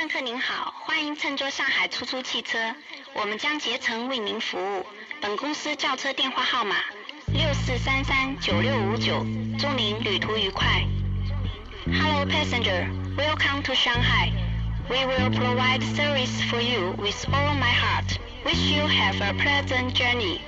乘客您好，欢迎乘坐上海出租汽车，我们将竭诚为您服务。本公司轿车电话号码六四三三九六五九，祝您旅途愉快。Hello passenger, welcome to Shanghai. We will provide service for you with all my heart. Wish you have a pleasant journey.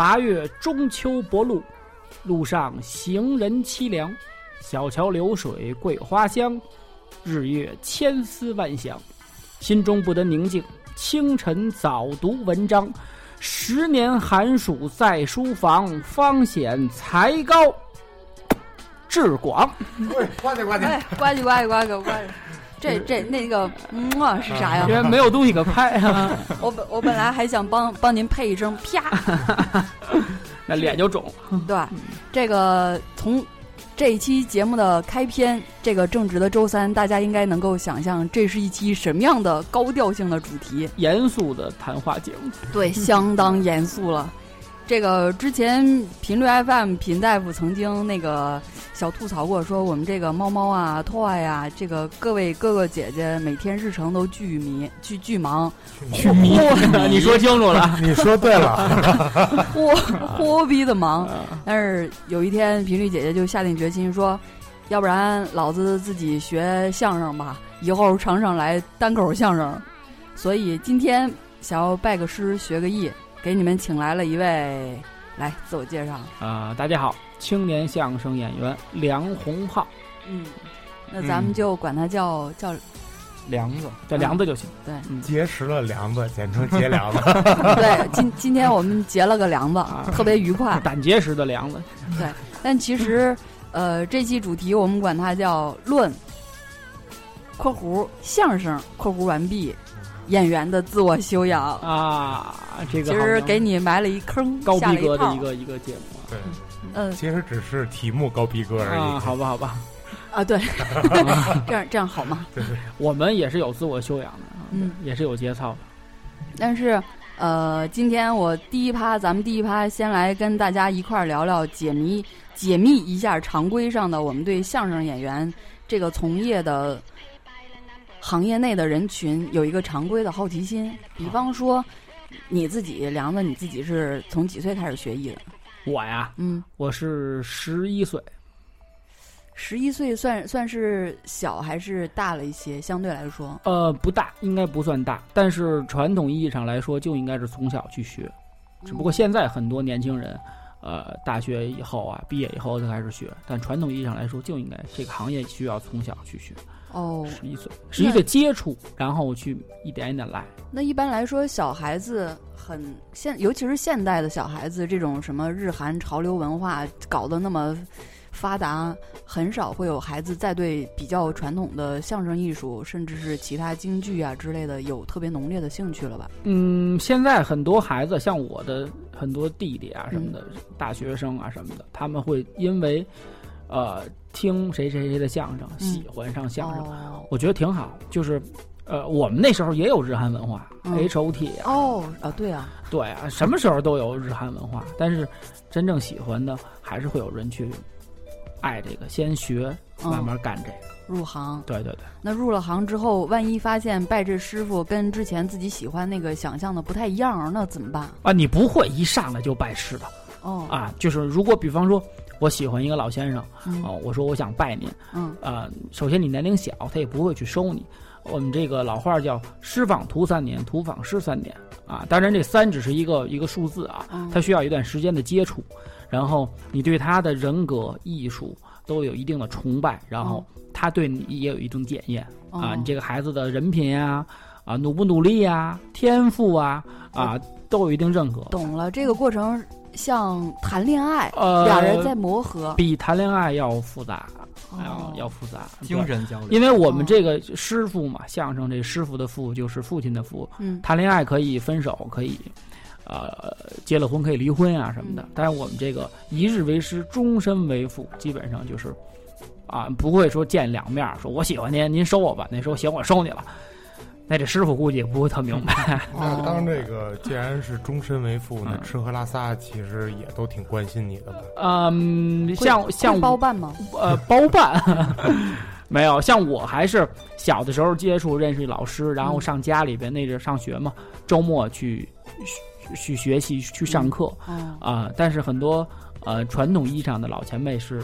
八月中秋薄露，路上行人凄凉。小桥流水桂花香，日月千思万想。心中不得宁静，清晨早读文章。十年寒暑在书房，方显才高志广。喂，呱唧呱唧，哎，呱唧呱唧呱唧呱唧。这这那个嗯啊是啥呀？因为没有东西可拍啊。我本我本来还想帮帮您配一声啪，那脸就肿。对，这个从这一期节目的开篇，这个正直的周三，大家应该能够想象，这是一期什么样的高调性的主题？严肃的谈话节目。对，相当严肃了。这个之前频率 FM 频大夫曾经那个小吐槽过，说我们这个猫猫啊、托啊呀，这个各位哥哥姐姐每天日程都巨迷、巨巨忙，巨迷，你说清楚了，你说对了，豁豁逼的忙。但是有一天，频率姐姐就下定决心说，要不然老子自己学相声吧，以后常常来单口相声。所以今天想要拜个师学个艺。给你们请来了一位，来自我介绍啊！大家好，青年相声演员梁红浩。嗯，那咱们就管他叫叫梁子，叫梁子就行。对，结识了梁子，简称结梁子。对，今今天我们结了个梁子，特别愉快。胆结石的梁子。对，但其实，呃，这期主题我们管它叫论（括弧相声）（括弧完毕）。演员的自我修养啊，这个其实给你埋了一坑，高逼格的一个一个节目。对，嗯，其实只是题目高逼格而已。好吧，好吧。啊，对，这样这样好吗？对对，我们也是有自我修养的，嗯，也是有节操的。但是，呃，今天我第一趴，咱们第一趴先来跟大家一块儿聊聊解谜，解密一下常规上的我们对相声演员这个从业的。行业内的人群有一个常规的好奇心，比方说，你自己梁子，你自己是从几岁开始学艺的？我呀，嗯，我是十一岁。十一岁算算是小还是大了一些？相对来说，呃，不大，应该不算大。但是传统意义上来说，就应该是从小去学。只不过现在很多年轻人，呃，大学以后啊，毕业以后才开始学。但传统意义上来说，就应该这个行业需要从小去学。哦，十一岁，十一岁接触，然后去一点一点来。那一般来说，小孩子很现，尤其是现代的小孩子，这种什么日韩潮流文化搞得那么发达，很少会有孩子再对比较传统的相声艺术，甚至是其他京剧啊之类的有特别浓烈的兴趣了吧？嗯，现在很多孩子，像我的很多弟弟啊什么的，大学生啊什么的，他们会因为。呃，听谁谁谁的相声，喜欢上相声，我觉得挺好。就是，呃，我们那时候也有日韩文化，H O T 哦啊，对啊，对啊，什么时候都有日韩文化。但是，真正喜欢的还是会有人去爱这个，先学，慢慢干这个，入行。对对对。那入了行之后，万一发现拜这师傅跟之前自己喜欢那个想象的不太一样，那怎么办？啊，你不会一上来就拜师的。哦。啊，就是如果比方说。我喜欢一个老先生，哦，我说我想拜您，嗯，呃，首先你年龄小，他也不会去收你。我们这个老话叫“师访徒三年，徒访师三年”，啊，当然这三只是一个一个数字啊，他需要一段时间的接触，然后你对他的人格、艺术都有一定的崇拜，然后他对你也有一定检验啊，你这个孩子的人品呀，啊，努不努力呀，天赋啊，啊，都有一定认可。懂了，这个过程。像谈恋爱，呃，俩人在磨合，比谈恋爱要复杂，要要复杂，精神交流。因为我们这个师傅嘛，相声这师傅的父就是父亲的父，嗯，谈恋爱可以分手，可以，呃，结了婚可以离婚啊什么的。但是我们这个一日为师，终身为父，基本上就是，啊，不会说见两面，说我喜欢您，您收我吧，那时候行，我收你了。那这师傅估计也不会特明白。那当这个既然是终身为父，那吃喝拉撒其实也都挺关心你的吧？嗯，像像包办吗？呃，包办 没有。像我还是小的时候接触认识老师，然后上家里边那阵上学嘛，周末去去学习去上课啊。但是很多呃传统意义上的老前辈是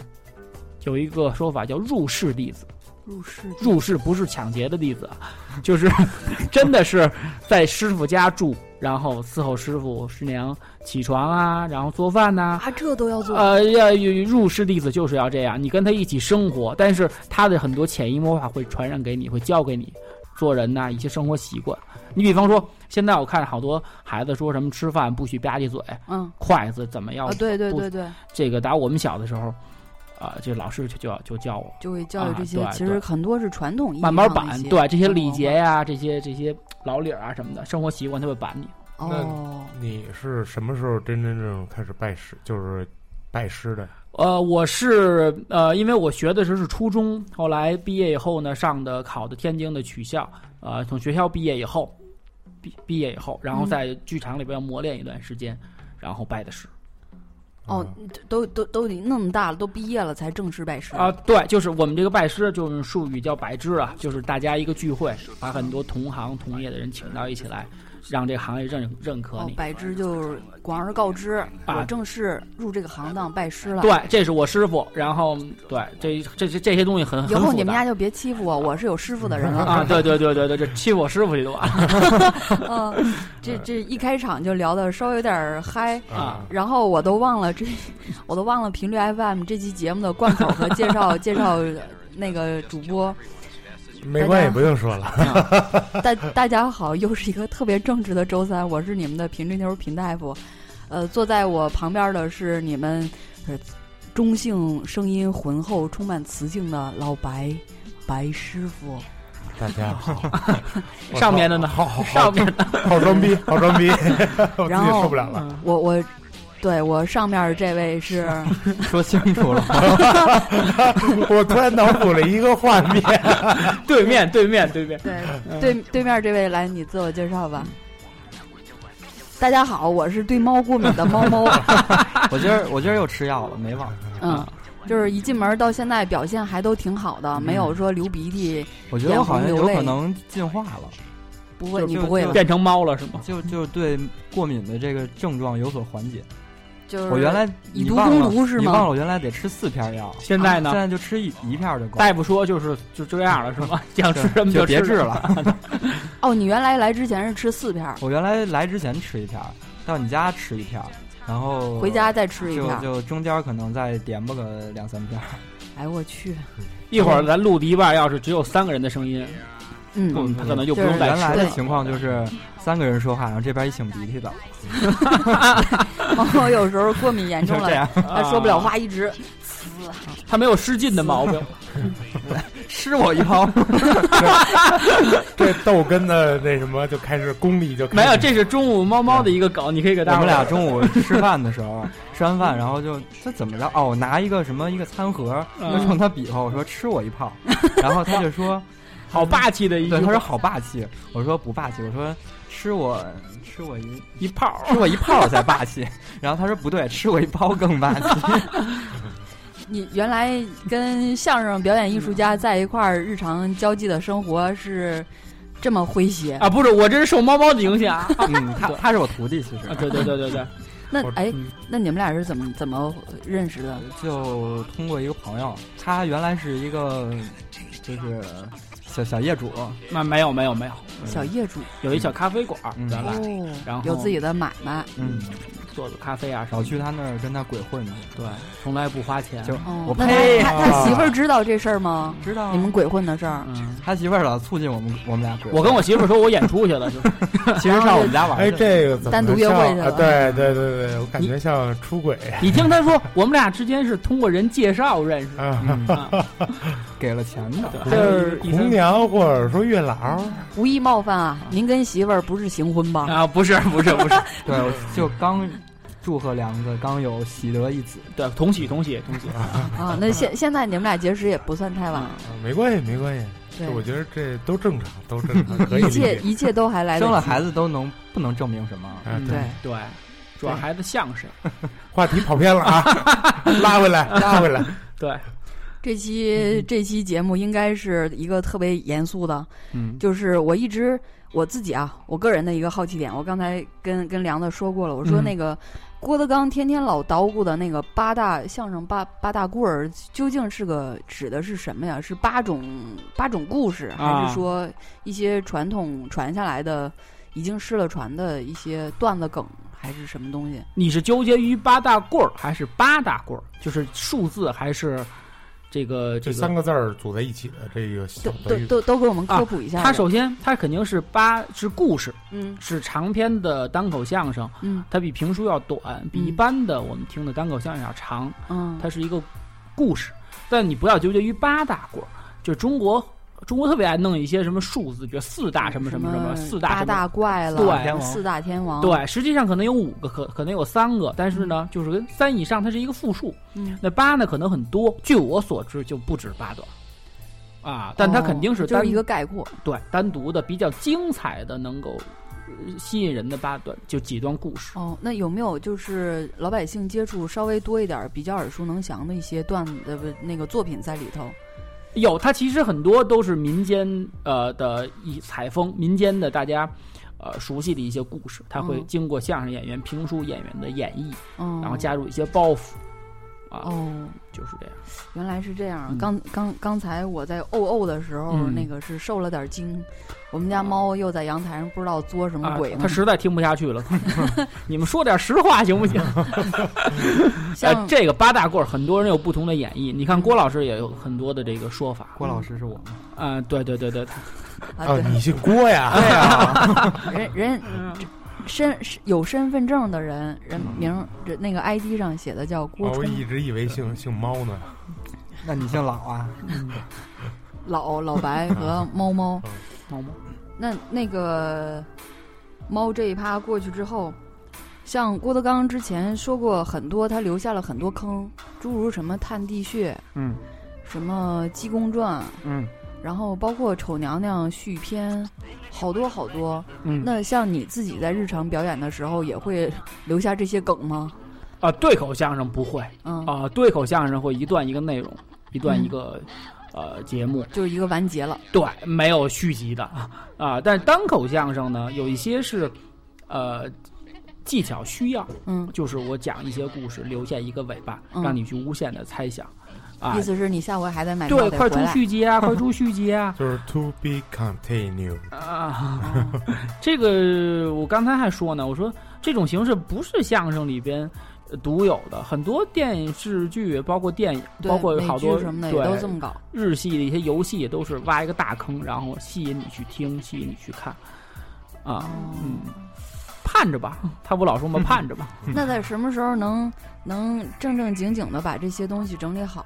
有一个说法叫入室弟子。入室入室不是抢劫的弟子，就是 真的是在师傅家住，然后伺候师傅师娘起床啊，然后做饭呐。啊，这都要做？呃，要入室弟子就是要这样，你跟他一起生活，但是他的很多潜移默化会传染给你，会教给你做人呐一些生活习惯。你比方说，现在我看好多孩子说什么吃饭不许吧唧嘴，嗯，筷子怎么要？对对对对，这个打我们小的时候。啊，这老师就就就教我，就会教育这些，其实很多是传统意义慢慢板，对这些礼节呀，这些这些老理儿啊什么的，生活习惯他会板你。哦，你是什么时候真真正正开始拜师，就是拜师的？呃，我是呃，因为我学的时候是初中，后来毕业以后呢，上的考的天津的曲校，呃，从学校毕业以后，毕毕业以后，然后在剧场里边磨练一段时间，然后拜的师。哦，都都都得那么大了，都毕业了才正式拜师啊！对，就是我们这个拜师，就是术语叫拜师啊，就是大家一个聚会，把很多同行同业的人请到一起来。让这个行业认认可你，拜师就是广而告之，我正式入这个行当拜师了。对，这是我师傅。然后，对，这这这这些东西很很以后你们家就别欺负我，我是有师傅的人了啊！对对对对对，这欺负我师傅去就完。嗯，这这一开场就聊的稍微有点嗨啊，然后我都忘了这，我都忘了频率 FM 这期节目的贯口和介绍介绍那个主播。没关系，不用说了。大 大家好，又是一个特别正直的周三，我是你们的频率妞平大夫。呃，坐在我旁边的是你们中性声音浑厚、充满磁性的老白白师傅。大家好。上面的呢？好好上面的好装逼，好装逼。然后受不了了。我我。对我上面这位是 说清楚了，我突然脑补了一个画面，对面对面对面，对对对面这位来，你自我介绍吧。大家好，我是对猫过敏的猫猫。我今儿我今儿又吃药了，没忘。嗯，就是一进门到现在表现还都挺好的，没有说流鼻涕。我觉得我好像有可能进化了。不会，你不会变成猫了是吗？就就对过敏的这个症状有所缓解。就是我原来以毒攻毒是吗？你忘了我原来得吃四片药，现在呢？现在就吃一一片就够。大夫说就是就这样了是吗？想吃什么就别治了。哦，你原来来之前是吃四片？我原来来之前吃一片，到你家吃一片，然后回家再吃一片，就中间可能再点吧个两三片。哎我去！一会儿咱录第一半，要是只有三个人的声音。嗯，他可能就不用再原来的情况就是三个人说话，然后这边一擤鼻涕的。我 有时候过敏严重了，他说不了话，一直呲。他没有失禁的毛病，吃我一泡。这逗哏的那什么就开始功力就没有。这是中午猫猫的一个梗，你可以给大家。我们俩中午吃饭的时候，吃完饭然后就他怎么着？哦，我拿一个什么一个餐盒，就冲他比划，我说吃我一泡，然后他就说。好霸气的一对，他说好霸气。我说不霸气，我说吃我吃我一一泡，吃我一泡才霸气。然后他说不对，吃我一包更霸气。你原来跟相声表演艺术家在一块儿，日常交际的生活是这么诙谐啊？不是，我这是受猫猫的影响。嗯，他他是我徒弟，其实。对对对对对。那哎，那你们俩是怎么怎么认识的？就通过一个朋友，他原来是一个就是。小小业主，那没有没有没有，小业主。有一小咖啡馆，原来，然后有自己的买卖，嗯，做做咖啡啊，少去他那儿跟他鬼混去。对，从来不花钱。就哦我呸！他他媳妇儿知道这事儿吗？知道你们鬼混的事儿。嗯，他媳妇儿老促进我们我们俩鬼混。我跟我媳妇儿说我演出去了，就是 其实上我们家玩。哎，这个怎么单独约会去了？对对对对，我感觉像出轨。你听他说，我们俩之间是通过人介绍认识，给了钱的，就是红娘或者说月老。无意冒犯啊，您跟媳妇儿不是行婚吧？啊，不是不是不是，对，就刚祝贺两个刚有喜得一子，对，同喜同喜同喜 啊。那现现在你们俩结识也不算太晚，没关系没关系。对，我觉得这都正常，都正常，一切一切都还来。生了孩子都能不能证明什么？对对，主要孩子像谁？话题跑偏了啊，拉回来拉回来。对，这期这期节目应该是一个特别严肃的，嗯，就是我一直我自己啊，我个人的一个好奇点，我刚才跟跟梁子说过了，我说那个。郭德纲天天老捣鼓的那个八大相声八八大棍儿，究竟是个指的是什么呀？是八种八种故事，还是说一些传统传下来的已经失了传的一些段子梗，还是什么东西？你是纠结于八大棍儿还是八大棍儿？就是数字还是？这个这三个字儿组在一起的这个，都都都都给我们科普一下。它首先，它肯定是八是故事，嗯，是长篇的单口相声，嗯，它比评书要短，比一般的我们听的单口相声要长，嗯，它是一个故事，但你不要纠结于八大棍儿，就中国。中国特别爱弄一些什么数字，比如四大什么什么什么，四大八大怪了，对，四大天王，对，实际上可能有五个，可可能有三个，但是呢，就是跟三以上，它是一个复数。嗯，那八呢，可能很多。据我所知，就不止八段，啊，但它肯定是就是一个概括，对，单独的比较精彩的，能够吸引人的八段，就几段故事。哦，那有没有就是老百姓接触稍微多一点、比较耳熟能详的一些段子的那个作品在里头？有，它其实很多都是民间呃的一采风，民间的大家呃熟悉的一些故事，它会经过相声演员、评书演员的演绎，嗯，然后加入一些包袱，啊，哦，就是这样。原来是这样。刚刚刚才我在哦哦的时候，嗯那个是受了点惊。我们家猫又在阳台上不知道作什么鬼呢，它实在听不下去了。你们说点实话行不行？像这个八大棍儿，很多人有不同的演绎。你看郭老师也有很多的这个说法。郭老师是我吗？啊，对对对对。啊，你姓郭呀？对 呀。人人身有身份证的人，人名那个 ID 上写的叫郭我一直以为姓姓猫呢。那你姓老啊？老老白和猫猫。猫猫，那那个猫这一趴过去之后，像郭德纲之前说过很多，他留下了很多坑，诸如什么探地穴，嗯，什么济公传，嗯，然后包括丑娘娘续篇，好多好多。嗯，那像你自己在日常表演的时候，也会留下这些梗吗？啊，对口相声不会，嗯，啊，对口相声会一段一个内容，一段一个。呃，节目就是一个完结了，对，没有续集的啊。但是单口相声呢，有一些是，呃，技巧需要，嗯，就是我讲一些故事，留下一个尾巴，让你去无限的猜想。啊，意思是你下回还得买对，快出续集啊，快出续集啊。就是 to be continued 啊。这个我刚才还说呢，我说这种形式不是相声里边。独有的很多电视剧，包括电影，包括好多什么的也都这么搞。日系的一些游戏都是挖一个大坑，然后吸引你去听，吸引你去看。啊，嗯，盼着吧，他不老说吗？盼着吧。那在什么时候能能正正经经的把这些东西整理好？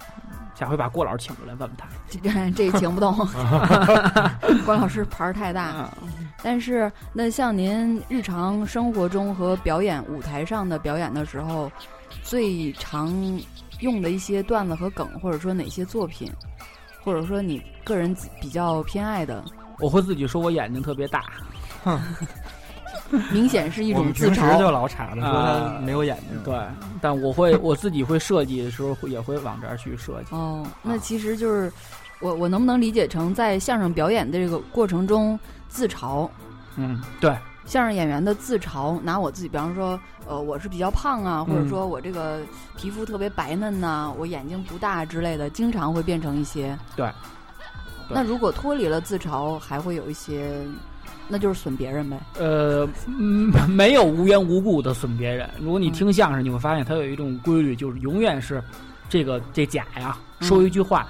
下回把郭老师请过来问问他。这这请不动，郭老师牌儿太大。但是，那像您日常生活中和表演舞台上的表演的时候，最常用的一些段子和梗，或者说哪些作品，或者说你个人比较偏爱的，我会自己说我眼睛特别大，明显是一种自嘲。就老插着说他没有眼睛，对，但我会我自己会设计的时候也会往这儿去设计。哦，那其实就是我我能不能理解成在相声表演的这个过程中自嘲？嗯，对，相声演员的自嘲，拿我自己，比方说，呃，我是比较胖啊，或者说我这个皮肤特别白嫩呐、啊，我眼睛不大之类的，经常会变成一些对。那如果脱离了自嘲，还会有一些，那就是损别人呗。呃，没有无缘无故的损别人。如果你听相声，你会发现它有一种规律，就是永远是这个这甲呀说一句话，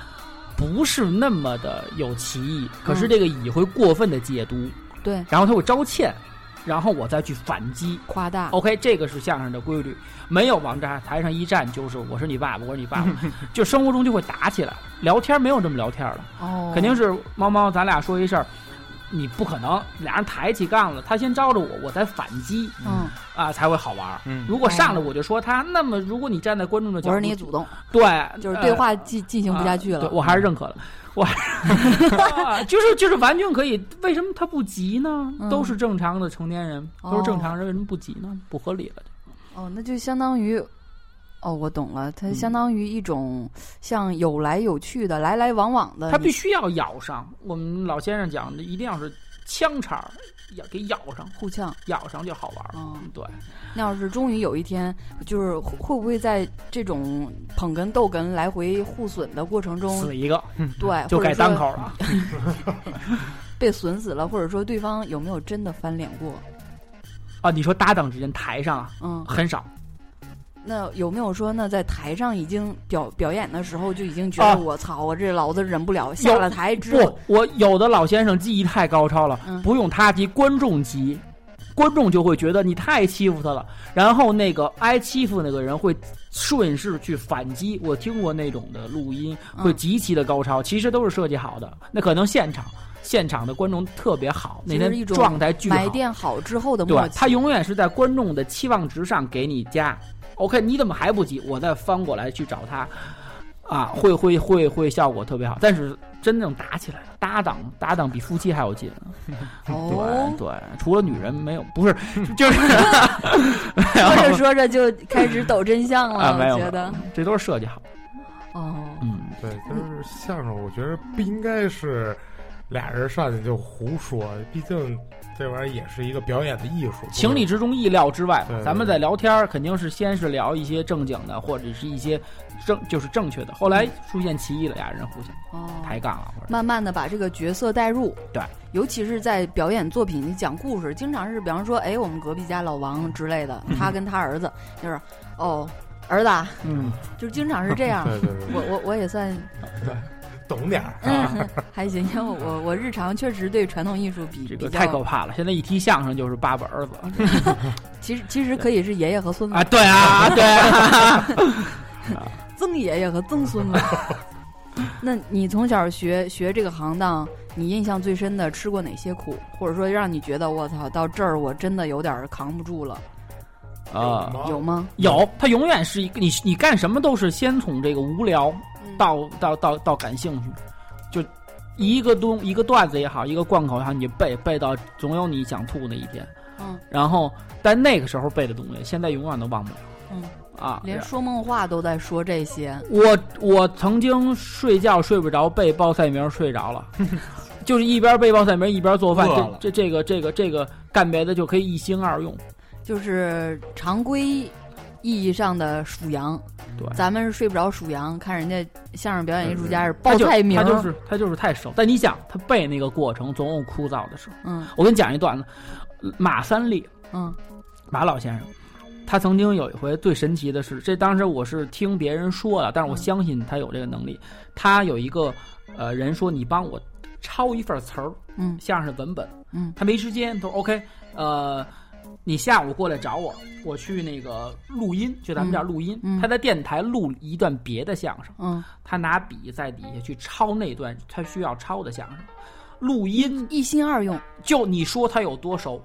不是那么的有歧义，可是这个乙会过分的解读，对，然后他会招歉。然后我再去反击。夸大，OK，这个是相声的规律，没有往这台上一站就是我是你爸爸，我是你爸爸，就生活中就会打起来，聊天没有这么聊天的，哦，肯定是猫猫，咱俩说一事儿，你不可能俩人抬起杠了，他先招着我，我再反击，嗯，啊才会好玩。嗯如果上来我就说他，那么如果你站在观众的角度，我是你主动，对，就是对话进进行不下去了，我还是认可的。我 就是就是完全可以，为什么他不急呢？都是正常的成年人，都是正常人，为什么不急呢？不合理了。哦，那就相当于，哦，我懂了，它相当于一种像有来有去的、来来往往的。它必须要咬上。我们老先生讲的，一定要是枪茬儿。咬给咬上，互呛，咬上就好玩儿。嗯，对。那要是终于有一天，就是会不会在这种捧哏逗哏来回互损的过程中死一个？对，就改单口了。被损死了，或者说对方有没有真的翻脸过？啊，你说搭档之间台上啊，嗯，很少。那有没有说，那在台上已经表表演的时候就已经觉得我操，我这老子忍不了，下了台之后，我有的老先生技艺太高超了，不用他急，观众急，观众就会觉得你太欺负他了，然后那个挨欺负那个人会顺势去反击。我听过那种的录音，会极其的高超，其实都是设计好的。那可能现场现场的观众特别好，那天状态巨好。埋垫好之后的默契，他永远是在观众的期望值上给你加。OK，你怎么还不急？我再翻过来去找他，啊，会会会会效果特别好。但是真正打起来了，搭档搭档比夫妻还要近。对对，除了女人没有，不是 就是 说着说着就开始抖真相了。我觉得这都是设计好。哦，嗯，对，就是相声，我觉得不应该是俩人上去就胡说，毕竟。这玩意儿也是一个表演的艺术，情理之中，意料之外。咱们在聊天肯定是先是聊一些正经的，或者是一些正就是正确的。后来出现歧义了，俩人互相抬杠了，或者慢慢的把这个角色带入。对，尤其是在表演作品里讲故事，经常是比方说，哎，我们隔壁家老王之类的，他跟他儿子就是哦，儿子，嗯，就是经常是这样。对对对，我我我也算。懂点儿，嗯，还行。因为我我日常确实对传统艺术比这个太可怕了。现在一提相声就是爸爸儿子，其实其实可以是爷爷和孙子啊。对啊，对，曾爷爷和曾孙子。那你从小学学这个行当，你印象最深的吃过哪些苦，或者说让你觉得我操到这儿我真的有点扛不住了啊？有吗？有，他永远是一个你你干什么都是先从这个无聊。到到到到感兴趣，就一个东一个段子也好，一个贯口也好，你背背到总有你想吐那一天。嗯。然后，但那个时候背的东西，现在永远都忘不了。嗯。啊。连说梦话都在说这些。我我曾经睡觉睡不着，背报菜名睡着了，就是一边背报菜名一边做饭。这这这个这个这个干别的就可以一心二用。就是常规意义上的数羊。咱们是睡不着数羊，看人家相声表演艺术家是报菜名，他就是他就是太熟。但你想，他背那个过程总有枯燥的时候。嗯，我跟你讲一段子，马三立，嗯，马老先生，他曾经有一回最神奇的是，这当时我是听别人说的，但是我相信他有这个能力。他有一个呃人说，你帮我抄一份词儿，嗯，相声文本，嗯，他没时间，他说 OK，呃。你下午过来找我，我去那个录音，就咱们这儿录音。他在电台录一段别的相声，嗯，他拿笔在底下去抄那段他需要抄的相声，录音一心二用。就你说他有多熟？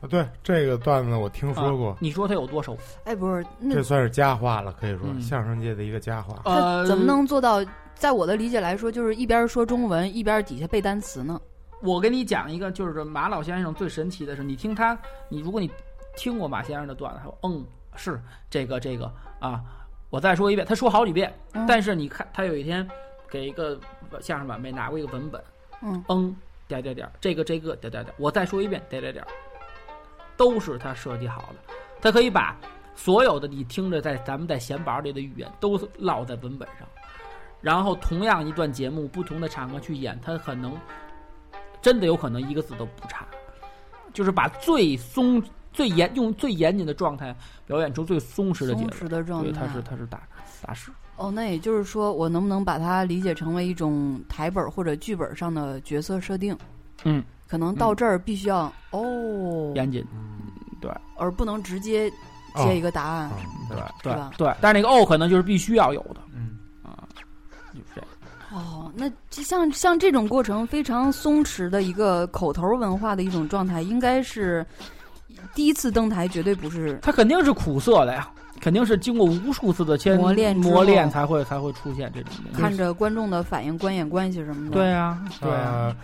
啊，对这个段子我听说过。你说他有多熟？哎，不是，这算是佳话了，可以说相声界的一个佳话。呃，怎么能做到？在我的理解来说，就是一边说中文，一边底下背单词呢？我给你讲一个，就是马老先生最神奇的是，你听他，你如果你听过马先生的段子，他说嗯是这个这个啊，我再说一遍，他说好几遍，但是你看他有一天给一个相声晚辈拿过一个文本，嗯嗯点点点，这个这个点点点，我再说一遍点点点，都是他设计好的，他可以把所有的你听着在咱们在闲板里的语言都烙在文本上。然后同样一段节目，不同的场合去演，他很能真的有可能一个字都不差，就是把最松、最严用最严谨的状态表演出最松弛的节奏。的状态，对，他是他是大大师。哦，那也就是说，我能不能把它理解成为一种台本或者剧本上的角色设定？嗯，可能到这儿必须要哦。严谨，对，而不能直接接一个答案，对对对。但是那个哦，可能就是必须要有的，嗯。啊，就是这。哦，那像像这种过程非常松弛的一个口头文化的一种状态，应该是第一次登台，绝对不是。他肯定是苦涩的呀。肯定是经过无数次的千磨练磨练才会才会出现这种东西。看着观众的反应、观演关系什么的。对啊，对啊。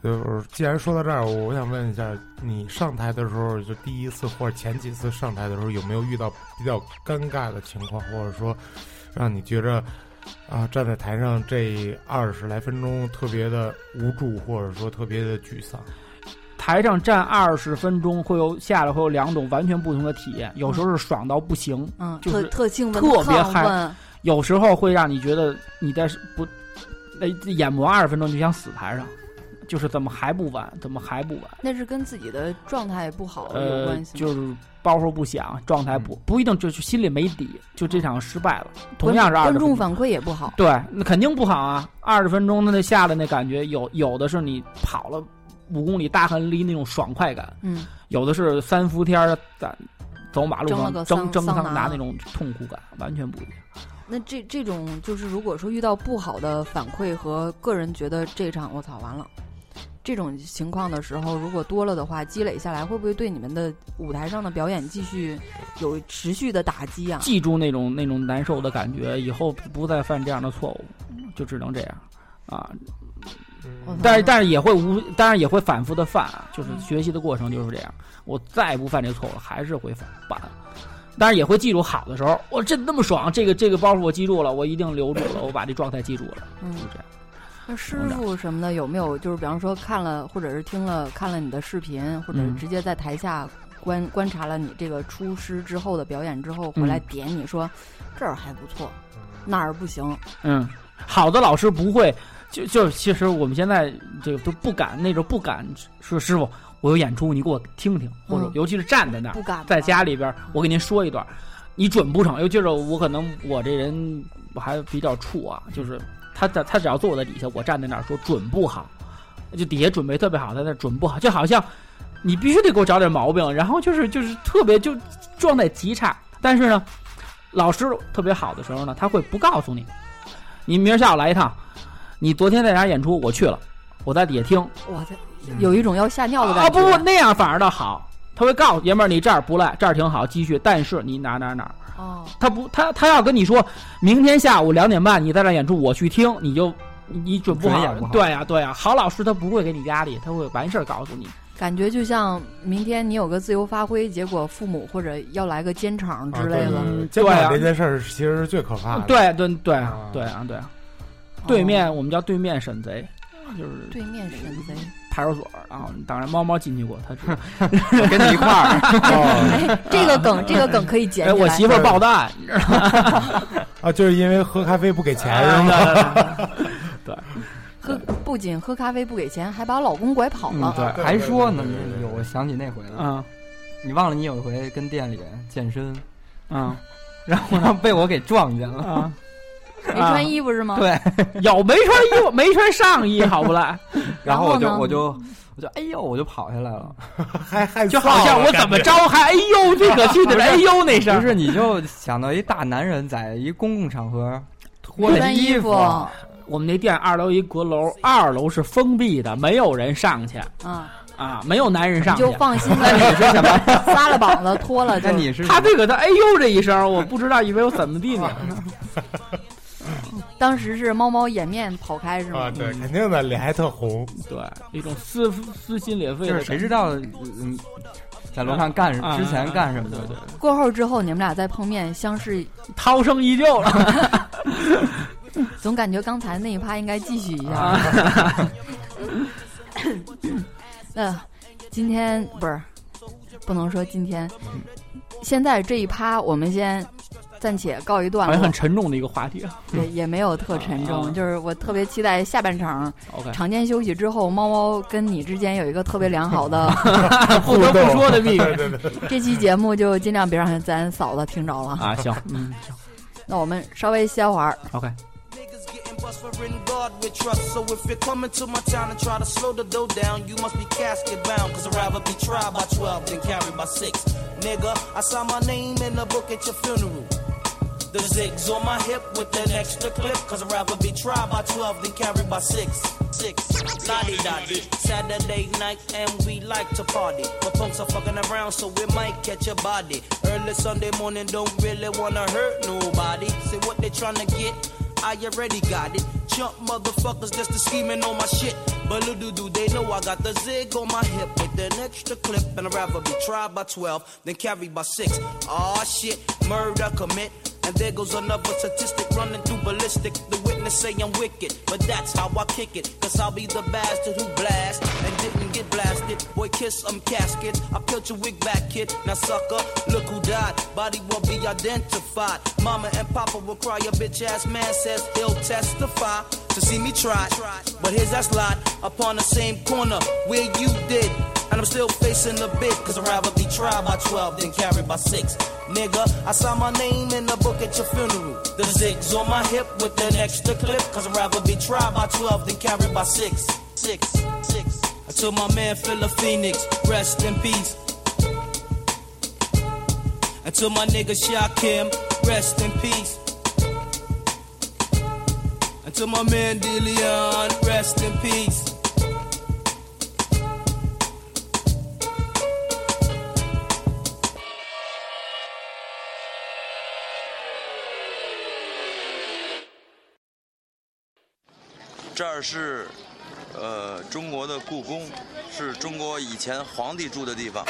就是既然说到这儿，我想问一下，你上台的时候，就第一次或者前几次上台的时候，有没有遇到比较尴尬的情况，或者说让你觉着啊站在台上这二十来分钟特别的无助，或者说特别的沮丧？台上站二十分钟，会有下来会有两种完全不同的体验。有时候是爽到不行，嗯，就是特兴奋、特别嗨。有时候会让你觉得你在不，那演磨二十分钟就想死台上，就是怎么还不完？怎么还不完？那是跟自己的状态不好有关系。就是包袱不响，状态不不一定，就是心里没底，就这场失败了。同样是二十观众反馈也不好，对，那肯定不好啊！二十分钟那下来那感觉，有有的是你跑了。五公里大汗淋漓那种爽快感，嗯，有的是三伏天在走马路上蒸蒸桑拿那种痛苦感，完全不一样。那这这种就是如果说遇到不好的反馈和个人觉得这场我操完了这种情况的时候，如果多了的话，积累下来会不会对你们的舞台上的表演继续有持续的打击啊？记住那种那种难受的感觉，以后不再犯这样的错误，就只能这样啊。但是但是也会无，当然也会反复的犯，就是学习的过程就是这样。我再不犯这错误，还是会犯。但是也会记住好的时候，我这那么爽，这个这个包袱我记住了，我一定留住了，我把这状态记住了，就是这样。那师傅什么的有没有？就是比方说看了，或者是听了看了你的视频，或者是直接在台下观观察了你这个出师之后的表演之后，回来点你说这儿还不错，那儿不行。嗯，好的老师不会。就就其实我们现在这个都不敢，那种不敢说师傅，我有演出，你给我听听，或者尤其是站在那儿，不敢在家里边，我给您说一段，你准不成？尤其是我可能我这人我还比较怵啊，就是他他他只要坐我的底下，我站在那儿说准不好，就底下准备特别好，在那准不好，就好像你必须得给我找点毛病，然后就是就是特别就状态极差。但是呢，老师特别好的时候呢，他会不告诉你，你明儿下午来一趟。你昨天在哪演出？我去了，我在底下听。我操，有一种要吓尿的感觉。啊不不，那样反而倒好。他会告诉爷们儿，你这儿不赖，这儿挺好，继续。但是你哪哪哪哦，他不，他他要跟你说，明天下午两点半你在这演出，我去听，你就你准不好。对呀对呀，好老师他不会给你压力，他会完事儿告诉你。感觉就像明天你有个自由发挥，结果父母或者要来个监场之类的。监场这件事儿其实是最可怕的。对对对对啊对啊。对面我们叫对面审贼，就是对面审贼派出所。然后当然猫猫进去过，他 跟你一块儿。这个梗，这个梗可以剪。哎，我媳妇儿爆弹，你知道吗？啊，就是因为喝咖啡不给钱是吗？对，喝不仅喝咖啡不给钱，还把老公拐跑了。对，还说呢，有我想起那回了。嗯，你忘了你有一回跟店里健身，嗯，然后呢被我给撞见了。没穿衣服是吗？对，有没穿衣服，没穿上衣，好不啦？然后我就我就我就哎呦，我就跑下来了，还还就好像我怎么着还哎呦，这可气的哎呦那声。不是，你就想到一大男人在一公共场合脱了衣服。我们那店二楼一阁楼，二楼是封闭的，没有人上去。啊啊，没有男人上去。就放心了你是什么？撒了膀子脱了。那你是他这个他哎呦这一声，我不知道以为我怎么地呢。当时是猫猫掩面跑开是吗？啊，对，肯定的，脸还特红，对，一种撕撕心裂肺的。谁知道嗯，在楼上干什么？之前干什么的？过后之后，你们俩再碰面，相视涛声依旧了。总感觉刚才那一趴应该继续一下。呃，今天不是不能说今天，现在这一趴我们先。暂且告一段落。好像很沉重的一个话题。对，也没有特沉重，就是我特别期待下半场场间休息之后，猫猫跟你之间有一个特别良好的不得不说的秘密。这期节目就尽量别让咱嫂子听着了啊！行，嗯，行，那我们稍微歇会儿。OK。bus for in God with trust. So if you're coming to my town and try to slow the dough down, you must be casket bound. Cause I'd rather be tried by 12 than carried by 6. Nigga, I saw my name in the book at your funeral. The zigs on my hip with an extra clip. Cause I'd rather be tried by 12 than carried by 6. Six, lottie dotty, Saturday night and we like to party. But punks are fucking around, so we might catch a body. Early Sunday morning, don't really wanna hurt nobody. See what they trying to get? I already got it. Chump motherfuckers just a scheming on my shit. But little do they know I got the zig on my hip with an extra clip. And I'd rather be tried by 12 than carried by 6. Aw shit, murder commit. And there goes another statistic running through ballistic. The witness say I'm wicked, but that's how I kick it. Cause I'll be the bastard who blast and didn't get blasted. Boy, kiss casket. I peeled your wig back, kid. Now, sucker, look who died. Body won't be identified. Mama and Papa will cry. A bitch ass man says he'll testify to see me try. But here's that slot upon the same corner where you did. And I'm still facing the big, cause I'd rather be tried by 12 than carried by 6. Nigga, I saw my name in the book at your funeral. The zigs on my hip with an extra clip, cause I'd rather be tried by 12 than carried by 6. 6, 6. I told my man Philip Phoenix, rest in peace. Until my nigga Shakim, rest in peace. To my man DeLeon, rest in peace. 这儿是，呃，中国的故宫，是中国以前皇帝住的地方。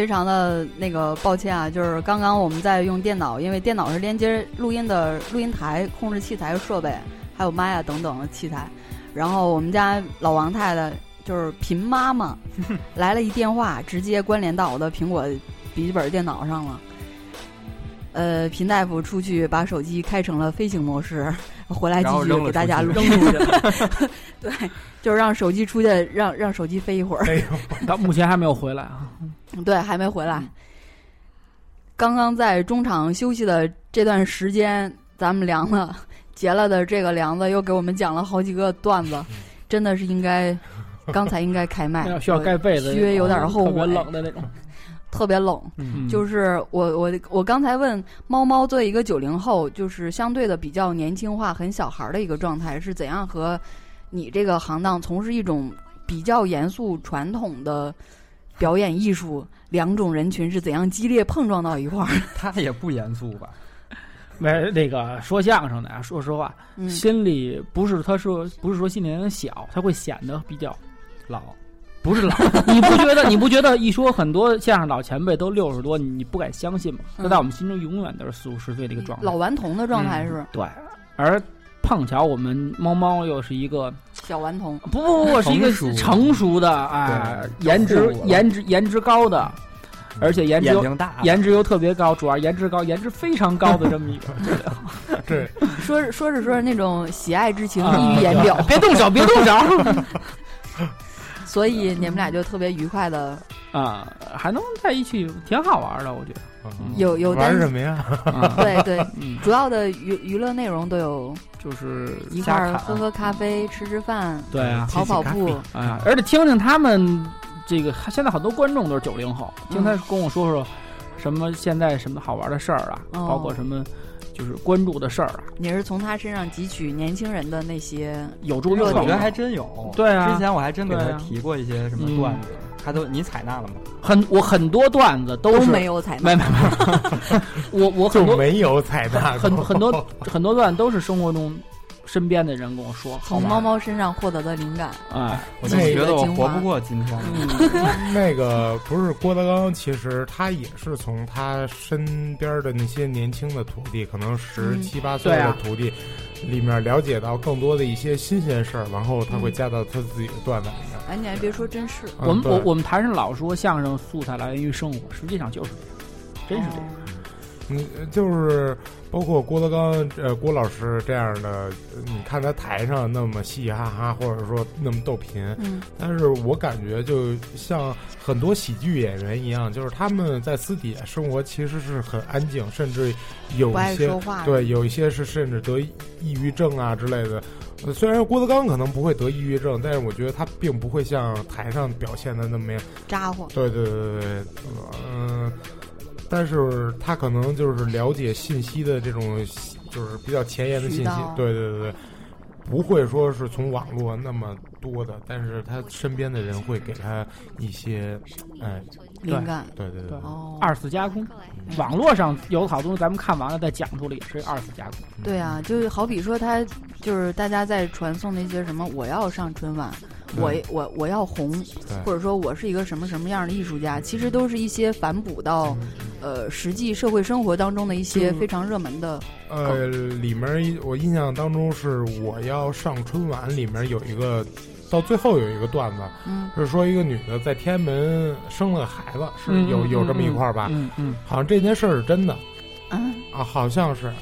非常的那个抱歉啊，就是刚刚我们在用电脑，因为电脑是连接录音的录音台、控制器材设备，还有麦啊等等的器材。然后我们家老王太太就是贫妈妈 来了一电话，直接关联到我的苹果笔记本电脑上了。呃，平大夫出去把手机开成了飞行模式，回来继续给大家录。扔出去，对，就是让手机出去，让让手机飞一会儿。到目前还没有回来啊。对，还没回来。刚刚在中场休息的这段时间，咱们梁了结了的这个梁子又给我们讲了好几个段子，真的是应该刚才应该开麦，需要盖被子，约有点后悔，冷的那种。特别冷，就是我我我刚才问猫猫，作为一个九零后，就是相对的比较年轻化、很小孩的一个状态，是怎样和你这个行当从事一种比较严肃传统的表演艺术两种人群是怎样激烈碰撞到一块儿？他也不严肃吧？没那个说相声的，说实话，心里不是他说不是说心里很小，他会显得比较老。不是老，你不觉得？你不觉得一说很多相声老前辈都六十多，你不敢相信吗？那在我们心中永远都是四五十岁的一个状态，老顽童的状态是。对，而碰巧我们猫猫又是一个小顽童，不不不，是一个成熟的啊，颜值颜值颜值高的，而且颜值又颜值又特别高，主要颜值高，颜值非常高的这么一个。对，说说着说着那种喜爱之情溢于言表，别动手，别动手。所以你们俩就特别愉快的啊，还能在一起，挺好玩的，我觉得。有有玩什么呀？对对，主要的娱娱乐内容都有，就是一块儿喝喝咖啡，吃吃饭，对啊，跑跑步啊，而且听听他们这个，现在很多观众都是九零后，听他跟我说说什么现在什么好玩的事儿啊，包括什么。就是关注的事儿啊！你是从他身上汲取年轻人的那些有助热点，我觉得还真有。对啊，之前我还真给他提过一些什么段子，他都你采纳了吗？很，我很多段子都没有采纳，没没没，我我很多没有采纳，很很多很多段都是生活中。身边的人跟我说，从猫猫身上获得的灵感。哎，我就觉得我活不过今天。那个不是郭德纲，其实他也是从他身边的那些年轻的徒弟，可能十七八岁的徒弟里面了解到更多的一些新鲜事儿，然后他会加到他自己的段子里面。哎，你还别说，真是我们我我们台上老说相声素材来源于生活，实际上就是这样，真是这样。嗯，就是包括郭德纲，呃，郭老师这样的，你看他台上那么嘻嘻哈哈，或者说那么逗贫，嗯，但是我感觉就像很多喜剧演员一样，就是他们在私底下生活其实是很安静，甚至有一些对，有一些是甚至得抑郁症啊之类的。虽然郭德纲可能不会得抑郁症，但是我觉得他并不会像台上表现的那么样咋呼。对对对对，嗯。但是他可能就是了解信息的这种，就是比较前沿的信息，对对对对，不会说是从网络那么多的，但是他身边的人会给他一些，哎，灵感，对对对，哦，二次加工，网络上有好东西，咱们看完了再讲出来也是二次加工。对啊，就是好比说他就是大家在传送那些什么，我要上春晚。我我我要红，或者说我是一个什么什么样的艺术家，其实都是一些反哺到，呃，实际社会生活当中的一些非常热门的。呃，里面我印象当中是我要上春晚，里面有一个，到最后有一个段子，是说一个女的在天安门生了个孩子，是有有这么一块吧？嗯嗯，好像这件事儿是真的。嗯啊，好像是。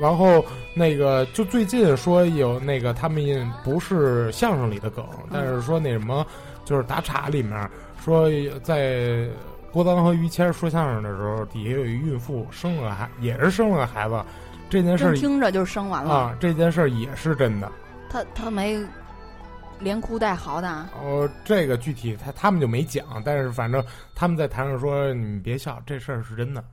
然后那个就最近说有那个他们不是相声里的梗，但是说那什么就是打岔里面说在郭德纲和于谦说相声的时候，底下有一孕妇生了孩，也是生了个孩子，这件事听着就生完了啊，这件事也是真的。他他没连哭带嚎的。哦，这个具体他他们就没讲，但是反正他们在台上说你们别笑，这事儿是真的。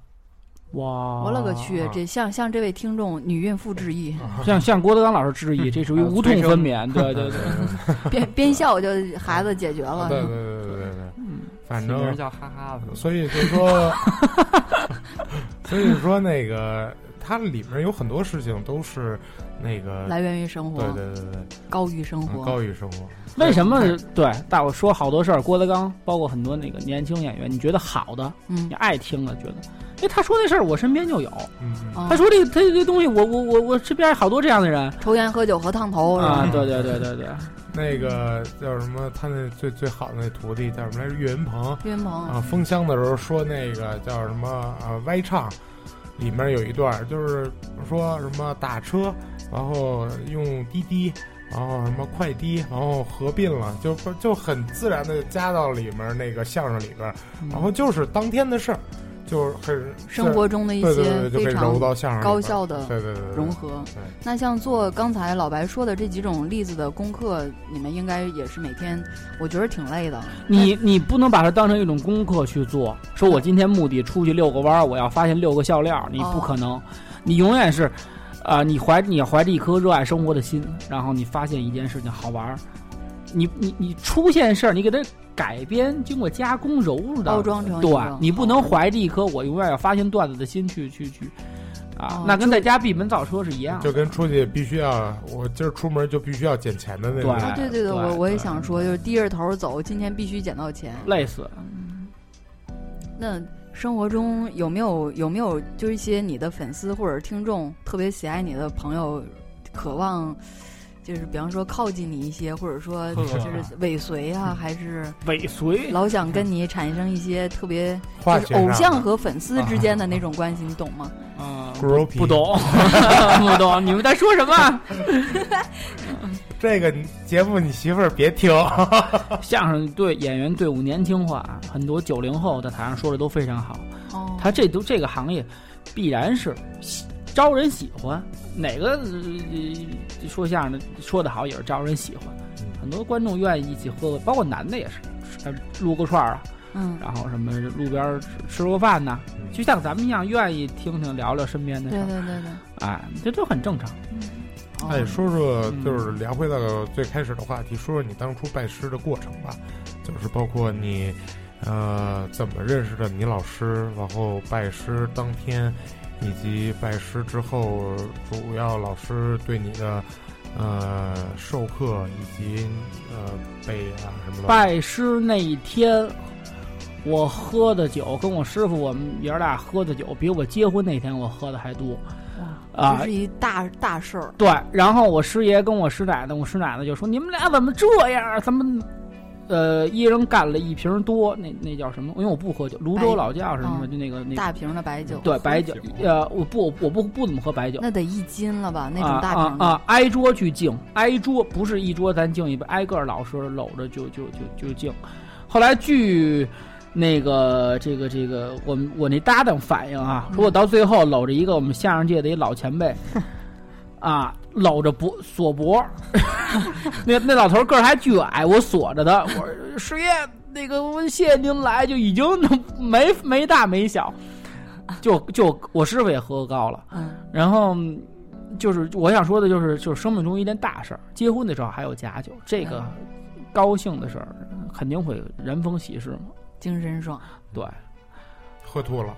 哇！我勒个去！这向向这位听众女孕妇致意，向向郭德纲老师致意，这属于无痛分娩。对对对，边边笑就孩子解决了。对对对对对对，嗯，反正叫哈哈的。所以就说，所以说那个它里面有很多事情都是那个来源于生活，对对对对，高于生活，高于生活。为什么？对，大伙说好多事儿，郭德纲，包括很多那个年轻演员，你觉得好的，嗯，你爱听的，觉得，哎，他说那事儿我身边就有，嗯，他说这他这东西，我我我我身边好多这样的人，抽烟喝酒和烫头啊，对对对对对。那个叫什么？他那最最好的那徒弟叫什么来着？岳云鹏。岳云鹏啊，封箱的时候说那个叫什么啊？歪唱，里面有一段就是说什么打车，然后用滴滴，然后什么快滴，然后合并了，就就很自然的加到里面那个相声里边，然后就是当天的事儿。就是很生活中的一些非常高效的融合。那像做刚才老白说的这几种例子的功课，你们应该也是每天，我觉得挺累的。你你不能把它当成一种功课去做。说我今天目的出去遛个弯儿，我要发现六个笑料，你不可能。你永远是，啊，你怀你要怀着一颗热爱生活的心，然后你发现一件事情好玩儿，你你你出现事儿，你给它。改编经过加工揉入的包装成对，你不能怀着一颗我永远要发现段子的心去去去啊，那跟在家闭门造车是一样，就跟出去必须要我今儿出门就必须要捡钱的那种。对对对，我我也想说，就是低着头走，今天必须捡到钱，累死。那生活中有没有有没有就一些你的粉丝或者听众特别喜爱你的朋友，渴望？就是比方说靠近你一些，或者说 就是尾随啊，还是尾随，老想跟你产生一些特别就是偶像和粉丝之间的那种关系，你懂吗？啊，不懂，不懂，你们在说什么？这个节目你媳妇儿别听。相声对演员队伍年轻化，很多九零后在台上说的都非常好。哦，他这都这个行业必然是。招人喜欢，哪个说相声的说的好也是招人喜欢，很多观众愿意一起喝，包括男的也是，撸个串儿啊，嗯，然后什么路边吃个饭呐，就像咱们一样，愿意听听聊聊身边的事对对对对，哎，这都很正常。哎，说说就是聊回到最开始的话题，说说你当初拜师的过程吧，就是包括你呃怎么认识的你老师，然后拜师当天。以及拜师之后，主要老师对你的呃授课以及呃背啊什么的。拜师那一天，我喝的酒跟我师傅我们爷俩喝的酒，比我结婚那天我喝的还多。啊，这是一大大事儿。对，然后我师爷跟我师奶奶，我师奶奶就说：“你们俩怎么这样？怎么？”呃，一人干了一瓶多，那那叫什么？因为我不喝酒，泸州老窖是什么的？就那个那大瓶的白酒。对，白酒。呃，我不，我不不怎么喝白酒。那得一斤了吧？那种大瓶啊，挨桌去敬，挨桌不是一桌咱敬一杯，挨个老师搂着就就就就敬。后来据那个这个这个我们我那搭档反映啊，说我到最后搂着一个我们相声界的一老前辈。啊，搂着脖锁脖，那那老头个儿还巨矮，我锁着的。我说师爷，那个我谢谢您来，就已经没没大没小，就就我师傅也喝高了。嗯，然后就是我想说的，就是就是生命中一件大事儿，结婚的时候还有假酒，这个高兴的事儿肯定会人逢喜事嘛，精神爽。对，喝吐了，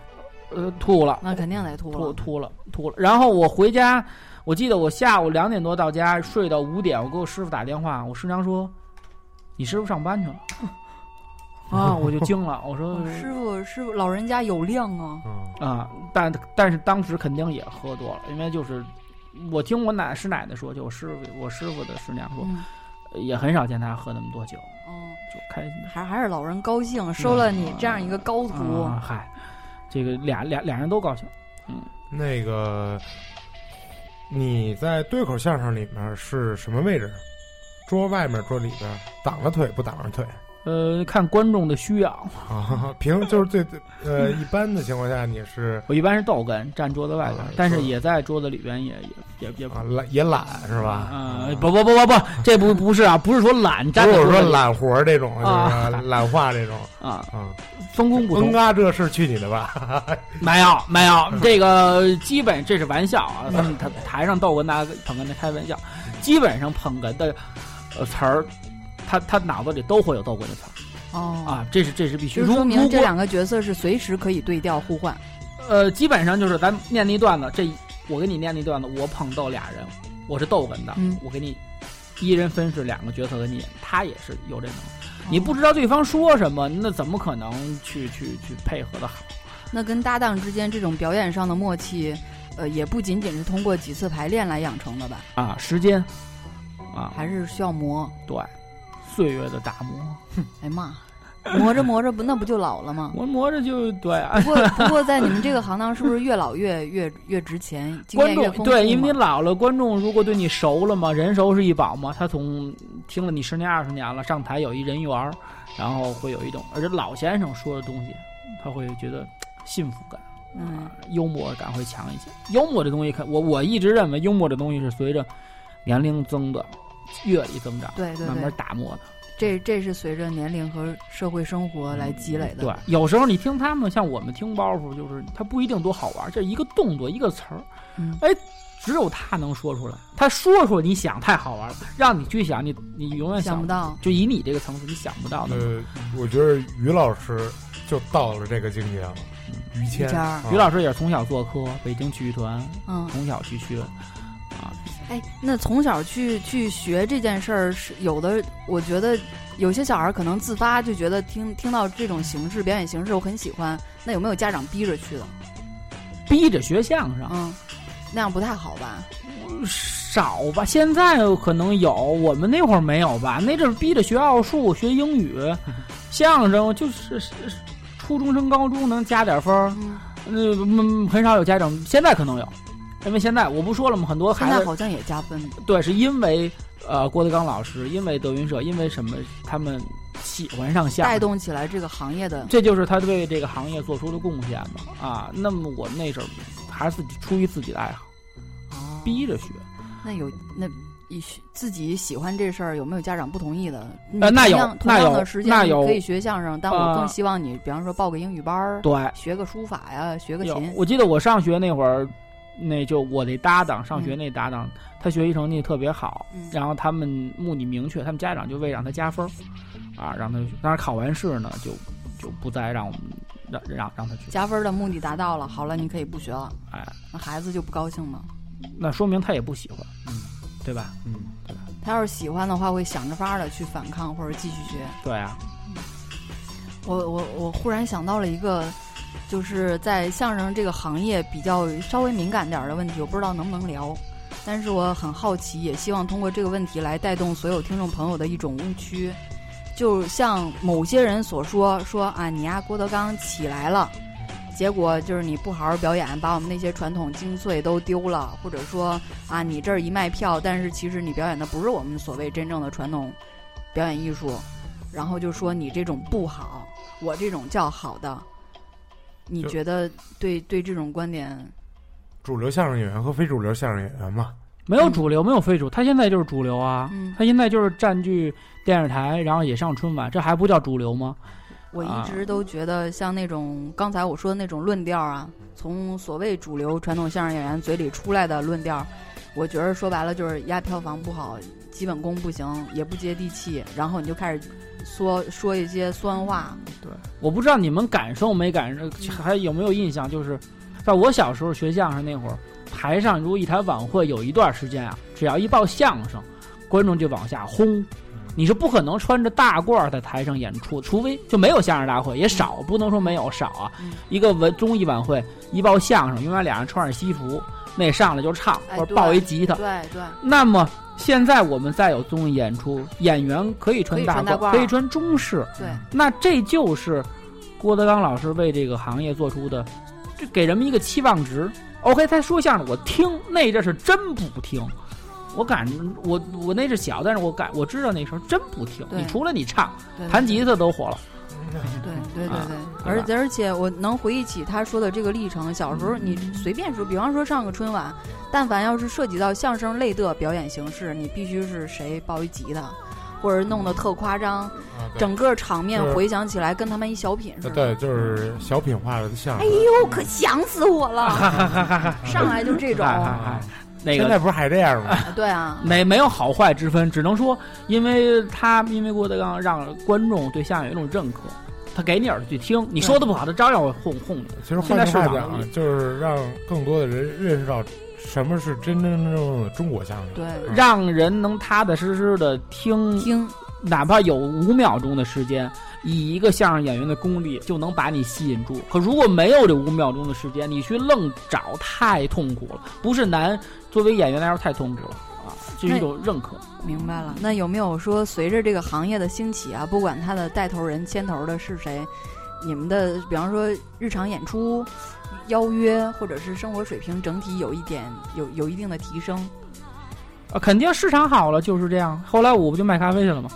呃，吐了，那肯定得吐了，吐了，吐了。然后我回家。我记得我下午两点多到家，睡到五点，我给我师傅打电话，我师娘说：“你师傅上班去了。”啊，我就惊了，我说：“师傅，师傅，老人家有量啊。”啊，但但是当时肯定也喝多了，因为就是我听我奶师奶奶说，就我师傅我师傅的师娘说，也很少见他喝那么多酒。哦，就开心，还还是老人高兴，收了你这样一个高徒。嗨，这个俩俩俩人都高兴。嗯，那个。你在对口相声里面是什么位置？桌外面，桌里边，挡着腿不挡着腿？呃，看观众的需要啊。平就是最呃一般的情况下，你是 我一般是逗哏站桌子外边，但是也在桌子里边，也也也也懒也懒是吧？啊，不不不不不，这不不是啊，不是说懒站，不是说懒活这种，就是 懒话这种啊啊。分工不同啊，这是去你的吧？没有没有，这个基本这是玩笑啊，他台上逗哏拿捧哏的开玩笑，基本上捧哏的呃词儿。他他脑子里都会有逗哏的词儿，哦啊，这是这是必须，就说明这两个角色是随时可以对调互换。呃，基本上就是咱念那段子，这我给你念那段子，我捧逗俩人，我是逗哏的，嗯我给你一人分饰两个角色给你演，他也是有这能力。你不知道对方说什么，那怎么可能去去去配合的好？那跟搭档之间这种表演上的默契，呃，也不仅仅是通过几次排练来养成的吧？啊，时间啊，还是需要磨。对，岁月的打磨，哎妈，磨着磨着不那不就老了吗？磨磨着就对啊。不过不过在你们这个行当，是不是越老越越越值钱？观众对，因为你老了，观众如果对你熟了嘛，人熟是一宝嘛。他从听了你十年二十年了，上台有一人缘儿，然后会有一种，而且老先生说的东西，他会觉得幸福感。嗯啊，幽默感会强一些。幽默这东西看，我我一直认为幽默这东西是随着年龄增的、阅历增长，对对慢慢，打磨的。这这是随着年龄和社会生活来积累的。对，有时候你听他们，像我们听包袱，就是他不一定多好玩，这一个动作一个词儿，嗯哎，只有他能说出来。他说出来，你想太好玩了，让你去想，你你永远不想不到。就以你这个层次，你想不到的。呃，我觉得于老师就到了这个境界了。于谦，于老师也是从小做科，北京曲艺团，嗯，从小去学，啊，哎，那从小去去学这件事儿，是有的。我觉得有些小孩可能自发就觉得听听到这种形式表演形式我很喜欢。那有没有家长逼着去的？逼着学相声。嗯，那样不太好吧？少吧，现在可能有，我们那会儿没有吧？那阵儿逼着学奥数、学英语、相声，就是初中升高中能加点分儿，嗯、很少有家长。现在可能有，因为现在我不说了吗？很多孩子在好像也加分。对，是因为呃郭德纲老师，因为德云社，因为什么？他们喜欢上相声带，动起来这个行业的。这就是他对这个行业做出的贡献嘛啊。那么我那时候还是自己出于自己的爱好，哦，逼着学。那有那一自己喜欢这事儿，有没有家长不同意的？呃那有同样的时间那有你可以学相声，但我更呃希望你，比方说报个英语班儿，对，学个书法呀，学个琴。我记得我上学那会儿，那就我那搭档上学那搭档，他学习成绩特别好，嗯然后他们目的明确，他们家长就为让他加分，啊，让他当然考完试呢，就就不再让我们让让让他去，加分的目的达到了，好了，你可以不学了，哎，那孩子就不高兴了。那说明他也不喜欢，嗯，对吧？嗯，对他要是喜欢的话，会想着法儿的去反抗或者继续学。对啊，我我我忽然想到了一个，就是在相声这个行业比较稍微敏感点儿的问题，我不知道能不能聊，但是我很好奇，也希望通过这个问题来带动所有听众朋友的一种误区，就像某些人所说，说啊，你呀郭德纲起来了。结果就是你不好好表演，把我们那些传统精髓都丢了，或者说啊，你这儿一卖票，但是其实你表演的不是我们所谓真正的传统表演艺术，然后就说你这种不好，我这种叫好的。你觉得对对这种观点，主流相声演员和非主流相声演员嘛，没有主流，没有非主，他现在就是主流啊，嗯他现在就是占据电视台，然后也上春晚，这还不叫主流吗？我一啊直都觉得像那种刚才我说的那种论调啊，从所谓主流传统相声演员嘴里出来的论调，我觉得说白了就是压票房不好，基本功不行，也不接地气，然后你就开始说说一些酸话，对，我不知道你们感受没感受，还有没有印象？就是在我小时候学相声那会儿，台上如果一台晚会有一段时间啊，只要一报相声，观众就往下轰。你是不可能穿着大褂儿在台上演出，除非就没有相声大会，也少，不能说没有少啊。嗯一个文综艺晚会一报相声，永远俩人穿着西服，那上来就唱哎或者抱一吉他。对对，那么现在我们再有综艺演出，演员可以穿大褂，可以穿中式，对，那这就是郭德纲老师为这个行业做出的，这给人们一个期望值。OK，他说相声我听，那阵是真不听。我感我我那是小，但是我感我知道那时候真不听。你除了你唱，对弹吉他都火了。对对对啊对，而且而且我能回忆起他说的这个历程。小时候你随便说，比方说上个春晚，但凡要是涉及到相声类的表演形式，你必须是谁抱一吉他，或者弄得特夸张，啊，整个场面回想起来跟他们一小品似的。对，就是小品化的相声哎。呦，可想死我了！上来就这种，那个现在不是还这样吗？对啊，没没有好坏之分，只能说，因为他因为郭德纲让观众对相声有一种认可，他给你耳朵去听，你说的不好，他照样会哄哄你。其实现在换句话市场讲啊，就是让更多的人认识到什么是真真正正的中国相声？对，让人能踏踏实实的听听，哪怕有五秒钟的时间，以一个相声演员的功力就能把你吸引住。可如果没有这五秒钟的时间，你去愣找，太痛苦了。不是难，作为演员来说太痛苦了啊，这是一种认可。明白了。那有没有说随着这个行业的兴起啊，不管他的带头人牵头的是谁，你们的比方说日常演出？邀约或者是生活水平整体有一点有有一定的提升，啊，肯定市场好了就是这样。后来我不就卖咖啡去了吗？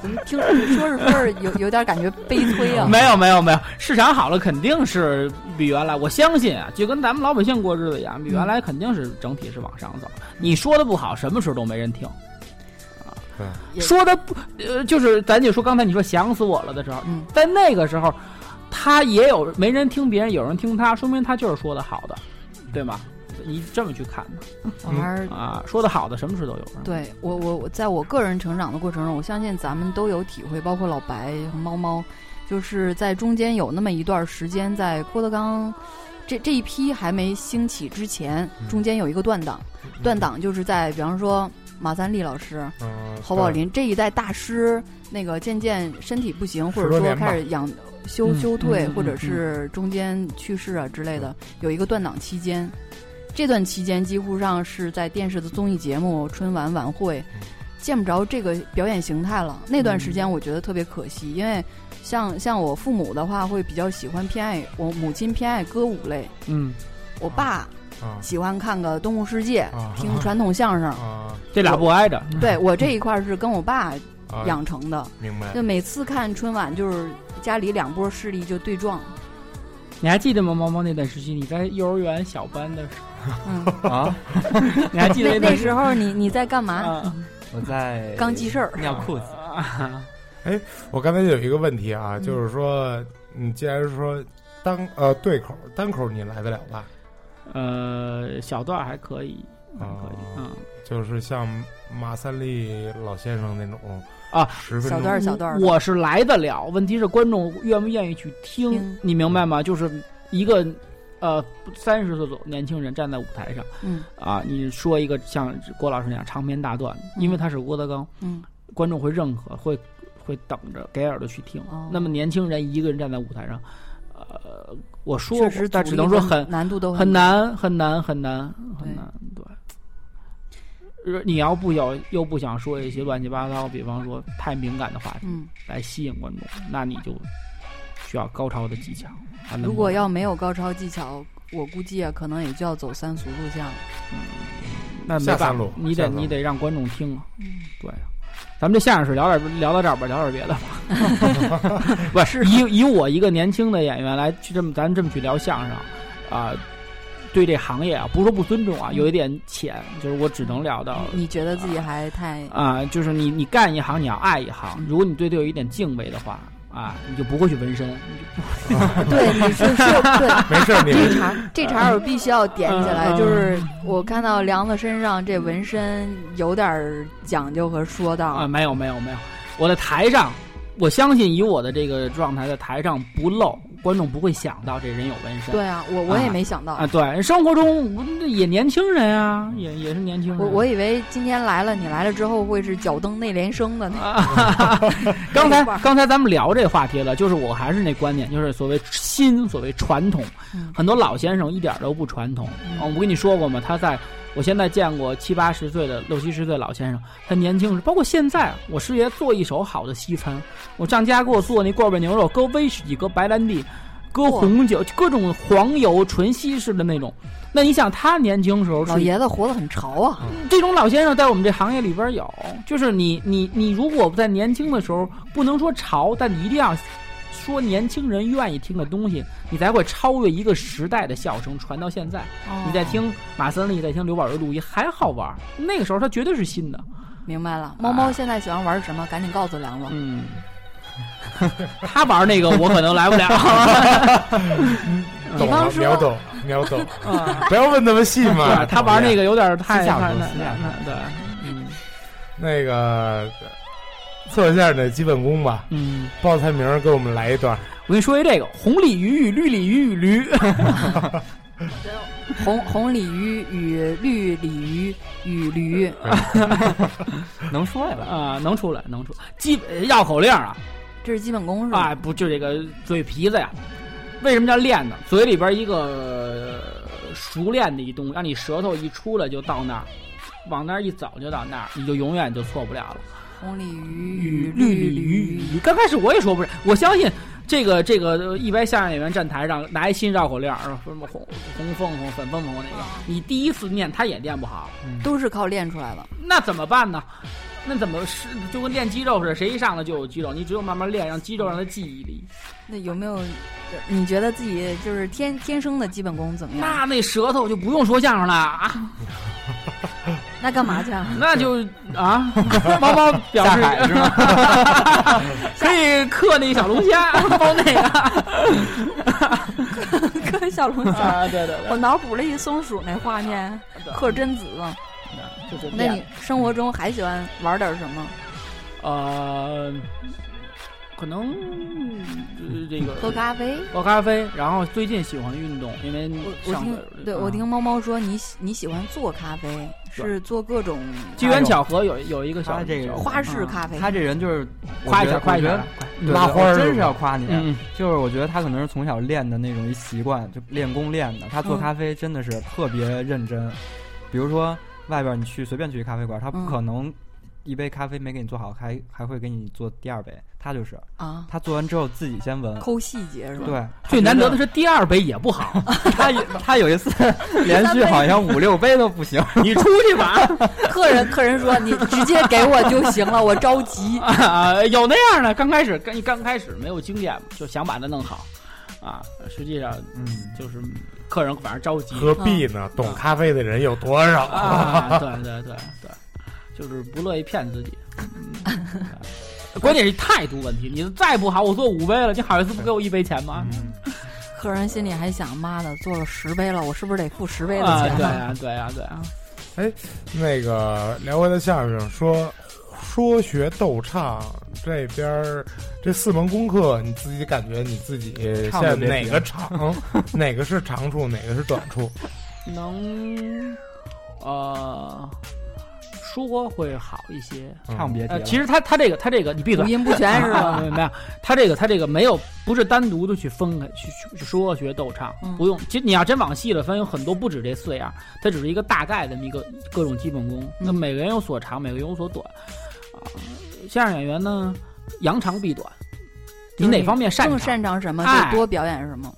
怎 么听说着说着有有点感觉悲催啊？没有没有没有，市场好了肯定是比原来，我相信啊，就跟咱们老百姓过日子一样，比原来肯定是整体是往上走。你说的不好，什么时候都没人听啊。说的不呃，就是咱就说刚才你说想死我了的时候，在那个时候。他也有没人听别人，有人听他，说明他就是说的好的，对吗？你这么去看呢？啊，说的好的什么事都有。对我，我我在我个人成长的过程中，我相信咱们都有体会，包括老白和猫猫，就是在中间有那么一段时间，在郭德纲这这一批还没兴起之前，中间有一个断档，断档就是在比方说马三立老师、侯宝林这一代大师，那个渐渐身体不行，或者说开始养。休休退，或者是中间去世啊之类的，有一个断档期间。这段期间几乎上是在电视的综艺节目、春晚晚会见不着这个表演形态了。那段时间我觉得特别可惜，因为像像我父母的话会比较喜欢偏爱我母亲偏爱歌舞类，嗯，我爸喜欢看个《动物世界》，听传统相声，这俩不挨着。对我这一 块是跟我爸养成的，明白？就每次看春晚就是。家里两波势力就对撞，你还记得吗？猫猫那段时期，你在幼儿园小班的时候啊，你还记得那时候你你在干嘛？我在刚记事儿，尿裤子。哎，我刚才有一个问题啊，就是说，你既然说单呃对口单口，你来得了吧？呃，小段还可以，可以，嗯，就是像马三立老先生那种。啊，小段小段，我是来得了，问题是观众愿不愿意去听，你明白吗？就是一个，呃，三十岁左右年轻人站在舞台上，嗯，啊，你说一个像郭老师那样长篇大段，因为他是郭德纲，嗯，观众会认可，会会等着给耳朵去听。那么年轻人一个人站在舞台上，呃，我说，但只能说很难度都很难，很难，很难，很难，对。你要不想又不想说一些乱七八糟，比方说太敏感的话题，来吸引观众，那你就需要高超的技巧。如果要没有高超技巧，我估计啊，可能也就要走三俗路线了。嗯，那没办法，你得你得让观众听啊。嗯，对。咱们这相声是聊点聊到这儿吧，聊点别的吧。不是以以我一个年轻的演员来去这么咱这么去聊相声啊。对这行业啊，不是说不尊重啊，有一点浅，就是我只能聊到。你觉得自己还太啊？就是你，你干一行，你要爱一行。如果你对这有一点敬畏的话啊，你就不会去纹身。对，你是是，对，没事。这茬这茬我必须要点起来，就是我看到梁子身上这纹身有点讲究和说道啊。没有没有没有，我在台上，我相信以我的这个状态，在台上不露。观众不会想到这人有纹身。对啊，我我也没想到啊。对，生活中也年轻人啊，也也是年轻人。我我以为今天来了，你来了之后会是脚蹬内联升的呢。刚才刚才咱们聊这话题了，就是我还是那观点，就是所谓新，所谓传统。很多老先生一点都不传统。我跟你说过吗？他在。我现在见过七八十岁的、六七十岁老先生，他年轻时，包括现在，我师爷做一手好的西餐，我上家给我做那罐罐牛肉，搁威士忌，搁白兰地，搁红酒，各种黄油，纯西式的那种。那你想，他年轻时候，老爷子活得很潮啊。这种老先生在我们这行业里边有，就是你你你，如果在年轻的时候，不能说潮，但你一定要。说年轻人愿意听的东西，你才会超越一个时代的笑声传到现在。你在听马三立，在听刘宝瑞录音还好玩。那个时候他绝对是新的。明白了，猫猫现在喜欢玩什么？赶紧告诉梁总。嗯，他玩那个我可能来不了。比方说，秒懂秒懂，不要问那么细嘛。他玩那个有点太太那那对，嗯，那个。测一下你的基本功吧。嗯，报菜名给我们来一段。我跟你说一这个：红鲤鱼与绿鲤鱼与驴。红红鲤鱼与绿鲤鱼与驴，能说来吧啊，能出来，能出基绕口令啊，这是基本功是吧？啊，不就这个嘴皮子呀？为什么叫练呢？嘴里边一个熟练的一动，让你舌头一出来就到那儿，往那儿一走就到那儿，你就永远就错不了了。红鲤鱼与绿鲤鱼，鱼，刚开始我也说不是，我相信这个这个一般相声演员站台上拿一新绕口令，什么红红凤凰、粉凤凰那个，你第一次念他也念不好，都是靠练出来的。那怎么办呢？那怎么是就跟练肌肉似的？谁一上来就有肌肉？你只有慢慢练，让肌肉让他记忆力。那有没有？你觉得自己就是天天生的基本功怎么样？那那舌头就不用说相声了啊。那干嘛去啊？那就啊，猫猫表示是吧？可以刻那个小龙虾，包那个刻小龙虾。啊，对对我脑补了一松鼠那画面，刻贞子。那你生活中还喜欢玩点什么？呃，可能这个喝咖啡，喝咖啡。然后最近喜欢运动，因为我听对我听猫猫说你你喜欢做咖啡，是做各种机缘巧合有有一个小这个花式咖啡。他这人就是夸一下夸一下，拉花真是要夸你。就是我觉得他可能是从小练的那种一习惯，就练功练的。他做咖啡真的是特别认真，比如说。外边你去随便去咖啡馆，他不可能一杯咖啡没给你做好，还还会给你做第二杯。他就是啊，他做完之后自己先闻，抠细节是吧？对，最难得的是第二杯也不好。他他有一次连续好像五六杯都不行，你出去吧。客人客人说你直接给我就行了，我着急啊。有那样的，刚开始刚刚开始没有经验，就想把它弄好啊。实际上，嗯，就是。客人反而着急，何必呢？懂咖啡的人有多少？啊，对对对对，就是不乐意骗自己。关键是态度问题，你再不好，我做五杯了，你好意思不给我一杯钱吗？客人心里还想：妈的，做了十杯了，我是不是得付十杯的钱？对呀，对呀，对啊。哎，那个聊回的相声说。说学逗唱这边儿这四门功课，你自己感觉你自己现在哪个长，哪个是长处，哪个是短处？能，呃，说会好一些，唱别提。其实他他这个他这个你闭嘴，五音不全是吧？没有，他这个他这个没有不是单独的去分开去去说学逗唱，不用。其实你要真往细了分，有很多不止这四样，它只是一个大概的一个各种基本功。那每个人有所长，每个人有所短。相声演员呢，扬长避短，你哪方面擅长？更擅长什么就多表演什么。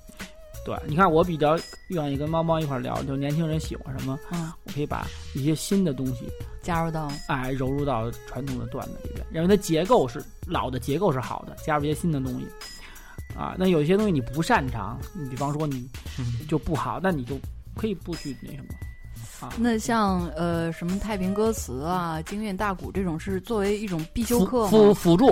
对，你看我比较愿意跟猫猫一块聊，就年轻人喜欢什么，嗯，我可以把一些新的东西加入到，哎，融入到传统的段子里边，因为它结构是老的结构是好的，加入一些新的东西。啊，那有一些东西你不擅长，你比方说你就不好，那你就可以不去那什么。那像呃什么太平歌词啊、京韵大鼓这种是作为一种必修课辅辅助，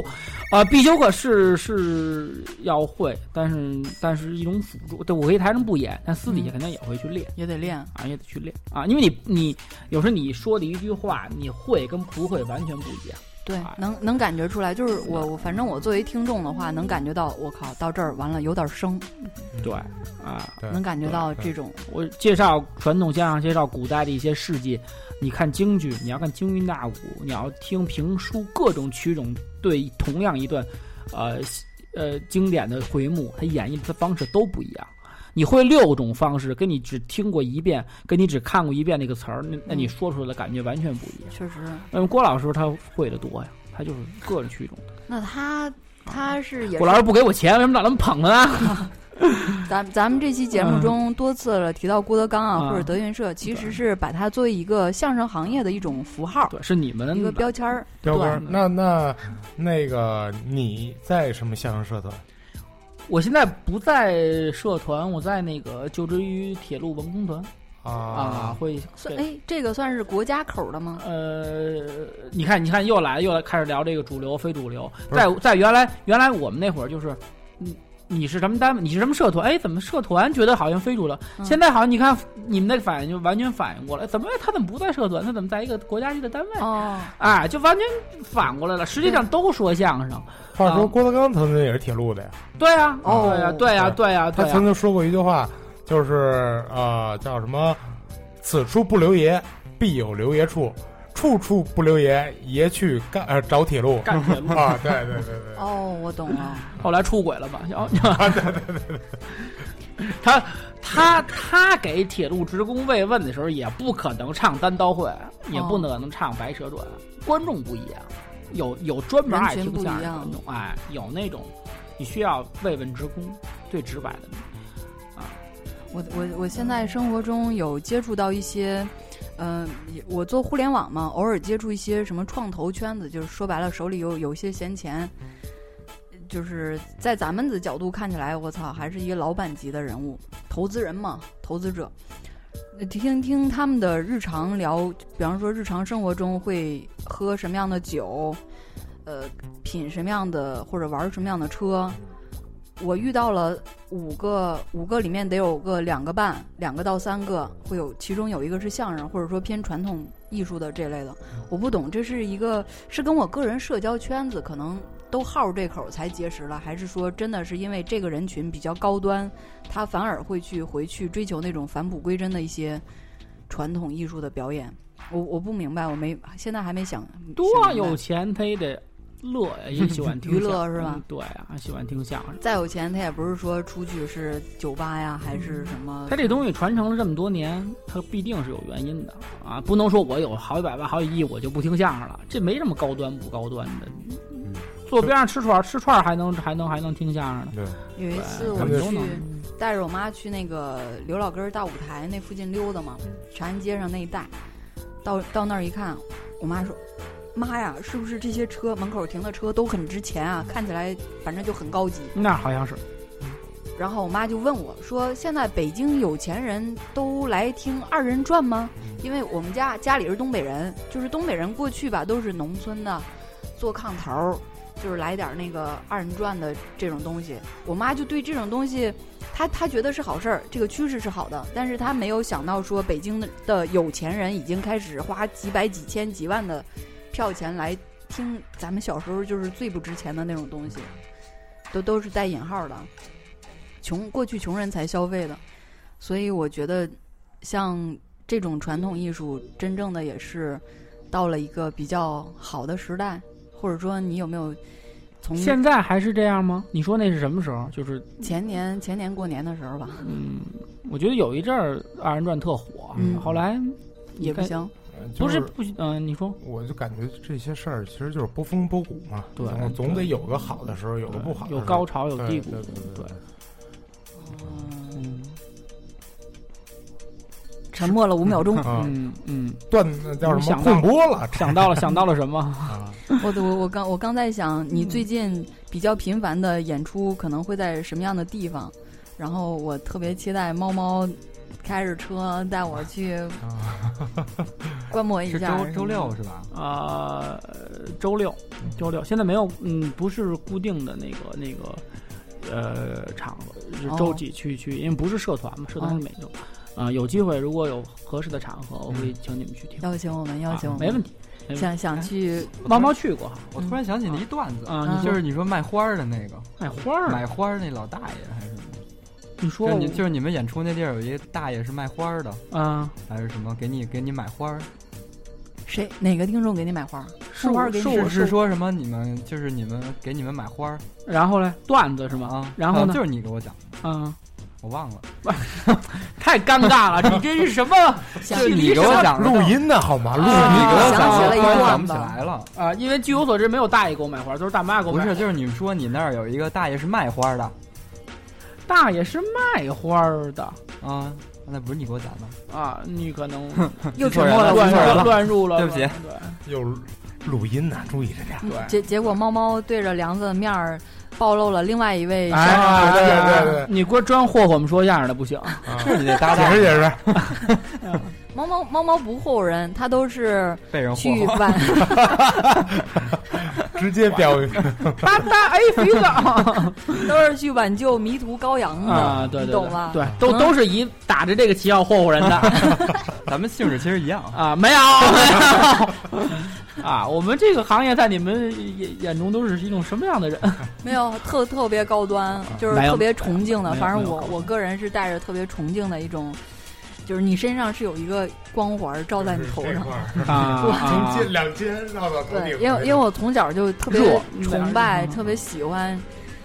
啊必修课是是要会，但是但是一种辅助。对，我可以台上不演，但私底下肯定也会去练，也得练。啊，也得去练。啊，因为你你有时候你说的一句话，你会跟不会完全不一样。对，能能感觉出来，就是我我反正我作为听众的话，能感觉到我靠到这儿完了有点生，对啊，能感觉到这种。我介绍传统相声，介绍古代的一些事迹。你看京剧，你要看京韵大鼓，你要听评书，各种曲种对同样一段，呃呃经典的回目，它演绎的方式都不一样。你会六种方式，跟你只听过一遍，跟你只看过一遍那个词儿，那那你说出来的感觉完全不一样。确实，那么郭老师他会的多呀，他就是各种曲种的。那他他是也郭老师不给我钱，为什么老那么捧他呢？咱咱们这期节目中多次了提到郭德纲啊，或者德云社，其实是把它作为一个相声行业的一种符号，对，是你们一个标签儿。标签。那那那个你在什么相声社团？我现在不在社团，我在那个就职于铁路文工团啊啊，会算哎，这个算是国家口的吗？呃，你看，你看，又来又来开始聊这个主流非主流，在在原来原来我们那会儿就是，你你是什么单位？你是什么社团？哎，怎么社团觉得好像非主流？现在好像你看你们那反应就完全反应过来，怎么他怎么不在社团？他怎么在一个国家级的单位？哦，哎，就完全反过来了。实际上都说相声。话说郭德纲曾经也是铁路的呀。对呀，哦，对呀，对呀，对呀。他曾经说过一句话，就是呃叫什么？此处不留爷，必有留爷处。处处不留爷，爷去干呃找铁路。干铁路啊！对对对对。哦，我懂了。后来出轨了吧？啊，对对对对。他他他给铁路职工慰问的时候，也不可能唱单刀会，也不可能唱白蛇传。观众不一样，有有专门爱听相声的观众，哎，有那种你需要慰问职工，最直白的。啊，我我我现在生活中有接触到一些。嗯，嗯我做互联网嘛，偶尔接触一些什么创投圈子，就是说白了，手里有有些闲钱，就是在咱们的角度看起来，我操，还是一个老板级的人物，投资人嘛，投资者。听听他们的日常聊，比方说日常生活中会喝什么样的酒，呃，品什么样的或者玩什么样的车。我遇到了五个，五个里面得有个两个半，两个到三个会有，其中有一个是相声或者说偏传统艺术的这类的。我不懂，这是一个是跟我个人社交圈子可能都好这口才结识了，还是说真的是因为这个人群比较高端，他反而会去回去追求那种返璞归真的一些传统艺术的表演？我我不明白，我没现在还没想多有钱他也得。乐呀，也喜欢听娱乐是吧？对啊，喜欢听相声。再有钱，他也不是说出去是酒吧呀，还是什么？他这东西传承了这么多年，他必定是有原因的啊！不能说我有好几百万、好几亿，我就不听相声了。这没什么高端不高端的。坐边上吃串吃串还能还能还能听相声呢。对，有一次我去带着我妈去那个刘老根大舞台那附近溜达嘛，长安街上那一带，到到那儿一看，我妈说。妈呀，是不是这些车门口停的车都很值钱啊？看起来反正就很高级。那好像是。然后我妈就问我说：“现在北京有钱人都来听二人转吗？”因为我们家家里是东北人，就是东北人过去吧都是农村的，做炕头儿，就是来点那个二人转的这种东西。我妈就对这种东西，她她觉得是好事儿，这个趋势是好的，但是她没有想到说北京的的有钱人已经开始花几百几千几万的。票钱来听咱们小时候就是最不值钱的那种东西，都都是带引号的，穷过去穷人才消费的，所以我觉得像这种传统艺术，真正的也是到了一个比较好的时代，或者说你有没有从现在还是这样吗？你说那是什么时候？就是前年前年过年的时候吧。嗯，我觉得有一阵儿二人转特火，嗯后来也不行。不是不嗯，你说，我就感觉这些事儿其实就是波峰波谷嘛，对，总得有个好的时候，有个不好，有高潮有低谷，对对对。嗯，沉默了五秒钟，嗯嗯，断叫什么？空播了，想到了 想到了什么？我我我刚我刚在想，你最近比较频繁的演出可能会在什么样的地方？然后我特别期待猫猫。开着车带我去观摩一下。周周六是吧？啊，周六，周六。现在没有，嗯，不是固定的那个那个呃场，是周几去去，因为不是社团嘛，社团是每周。啊，有机会如果有合适的场合，我会请你们去听。邀请我们，邀请我们，没问题。想想去，猫猫去过。我突然想起了一段子啊，就是你说卖花的那个，卖花买花那老大爷？你说，你就是你们演出那地儿有一个大爷是卖花的啊，还是什么？给你给你买花？谁？哪个听众给你买花？是花给你？是说什么？你们就是你们给你们买花？然后嘞，段子是吗？啊，然后呢？就是你给我讲。嗯，我忘了，太尴尬了！你这是什么？是你给我讲录音的好吗？录音你给我讲起了一段想不起来了啊！因为据我所知，没有大爷给我买花，都是大妈给我买。不是，就是你们说你那儿有一个大爷是卖花的。大爷是卖花的啊，那不是你给我讲的啊？你可能 又沉默了，乱乱入了，对不起。对，又录音呢，注意着点。对，结结果猫猫对着梁子的面儿暴露了另外一位。哎，对对对，你给我装霍霍我们说相声的不行，是你得搭档，解释解释。猫猫猫猫不霍霍人，它都是被人去。挽，直接表哒哒 哎肥皂都是去挽救迷途羔羊的，啊，对对你懂了？对，都都是以打着这个旗号霍霍人的 咱们性质其实一样。啊，没有没有啊，我们这个行业在你们眼眼中都是一种什么样的人？没有特特别高端，就是特别崇敬的。反正我我个人是带着特别崇敬的一种，就是你身上是有一个光环照在你头上。啊从啊肩两肩绕到头对顶，，因为因为我从小就特别崇拜，嗯特别喜欢，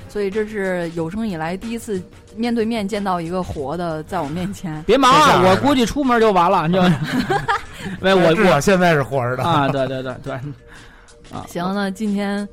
所以这是有生以来第一次面对面见到一个活的在我面前。别忙啊，我估计出门就完了，就没我我现在是活着的啊，对对对对，啊，行，那今天。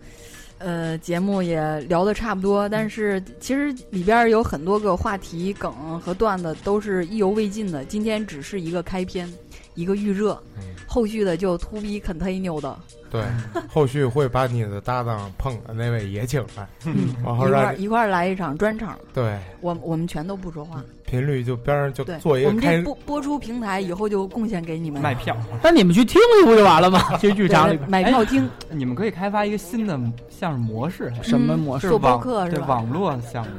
呃，节目也聊得差不多，但是其实里边有很多个话题、梗和段子都是意犹未尽的。今天只是一个开篇，一个预热，嗯后续的就 to be continue 的，对，后续会把你的搭档碰的那位也请来，嗯，然后一块一块来一场专场。对。我我们全都不说话，频率就边上就，做一个开我们这播播出平台以后就贡献给你们。卖票，那你们去听去不就完了吗？去剧场里边。买票听，你们可以开发一个新的相声模式，什么嗯模式？做播网对客是吧？网络项目。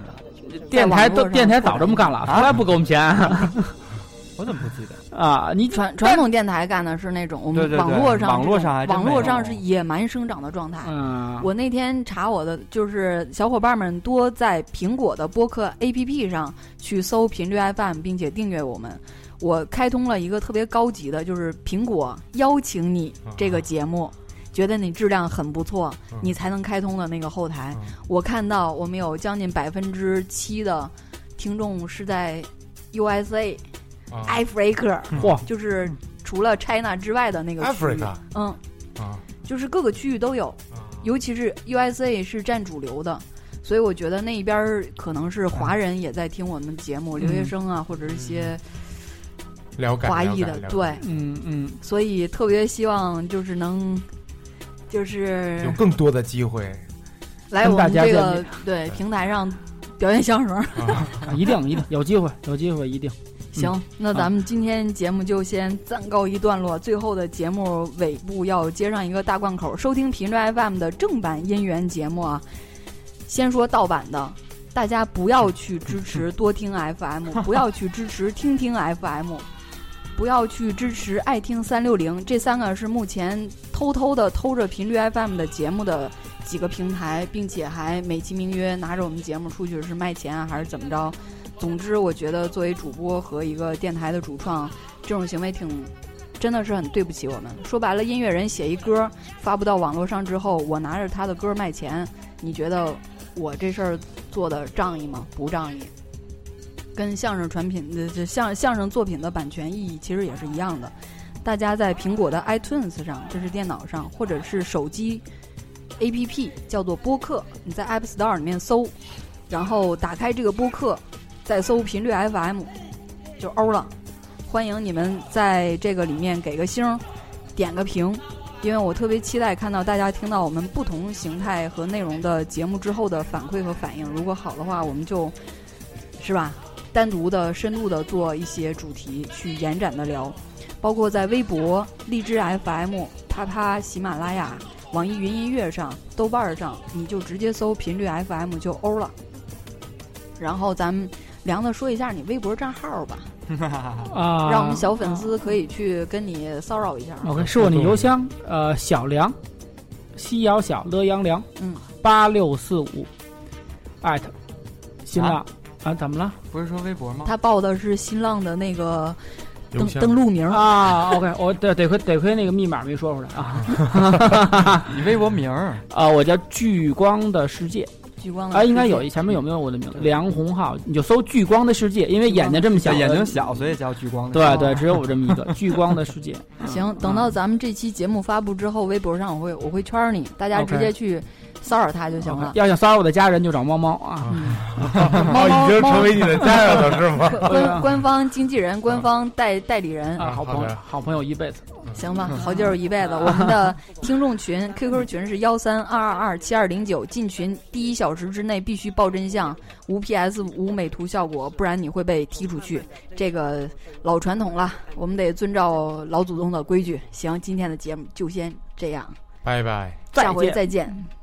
电台都电台早这么干了，从来不给我们钱 我怎么不记得？啊！你传传统电台干的是那种我们网络上网络上网络上是野蛮生长的状态。嗯，我那天查我的，就是小伙伴们多在苹果的播客 APP 上去搜频率 FM，并且订阅我们。我开通了一个特别高级的，就是苹果邀请你这个节目，觉得你质量很不错，嗯你才能开通的那个后台。嗯我看到我们有将近百分之七的听众是在 USA、啊 Africa，嚯，就是除了 China 之外的那个区域。Africa 嗯，啊，就是各个区域都有。尤其是 USA 是占主流的，所以我觉得那一边儿可能是华人也在听我们节目，留学生啊，或者是一些了解华裔的对，嗯嗯，所以特别希望就是能，就是有更多的机会。来我们这个对平台上表演相声。啊，啊一定一定有机会，有机会一定。行，那咱们今天节目就先暂告一段落。最后的节目尾部要接上一个大贯口，收听频率 FM 的正版音源节目啊。先说盗版的，大家不要去支持 多听 FM，不要去支持听听 FM，不要去支持爱听三六零，这三个是目前偷偷的偷着频率 FM 的节目的几个平台，并且还美其名曰拿着我们节目出去是卖钱啊，还是怎么着？总之，我觉得作为主播和一个电台的主创，这种行为挺，真的是很对不起我们。说白了，音乐人写一歌发布到网络上之后，我拿着他的歌卖钱，你觉得我这事儿做的仗义吗？不仗义。跟相声传品的这相相声作品的版权意义其实也是一样的。大家在苹果的 iTunes 上，这是电脑上，或者是手机 APP 叫做播客，你在 App Store 里面搜，然后打开这个播客，再搜频率 FM 就欧了。欢迎你们在这个里面给个星，点个评，因为我特别期待看到大家听到我们不同形态和内容的节目之后的反馈和反应。如果好的话，我们就是吧，单独的、深度的做一些主题去延展的聊，包括在微博、荔枝 FM、啪啪、喜马拉雅、网易云音乐上、豆瓣上，你就直接搜频率 FM 就欧了。然后咱们梁子说一下你微博账号吧，啊，让我们小粉丝可以去跟你骚扰一下。OK，是我的邮箱，呃，小梁，西瑶小乐阳梁，嗯，八六四五，艾特，新浪啊，怎么了？不是说微博吗？他报的是新浪的那个登登录名，啊，OK，我得得亏得亏那个密码没说出来啊，你微博名儿。啊，我叫聚光的世界聚光的啊，应该有一前面有没有我的名字？梁红浩，你就搜聚光的世界，因为眼睛这么小，眼睛小，所以叫聚光的。对对，只有我这么一个聚光的世界。行，等到咱们这期节目发布之后，微博上我会我会圈你，大家直接去骚扰他就行了。要想骚扰我的家人，就找猫猫啊。嗯，哦，已经成为你的家人了是吗？官官 方经纪人、官方代代理人，啊，好朋友，好朋友一辈子。嗯行吧，好就是一辈子。我们的听众群 QQ 群是幺三二二二七二零九，进群第一小时之内必须报真相，无 PS 无美图效果，不然你会被踢出去。这个老传统了，我们得遵照老祖宗的规矩。行，今天的节目就先这样，拜拜，下回再见。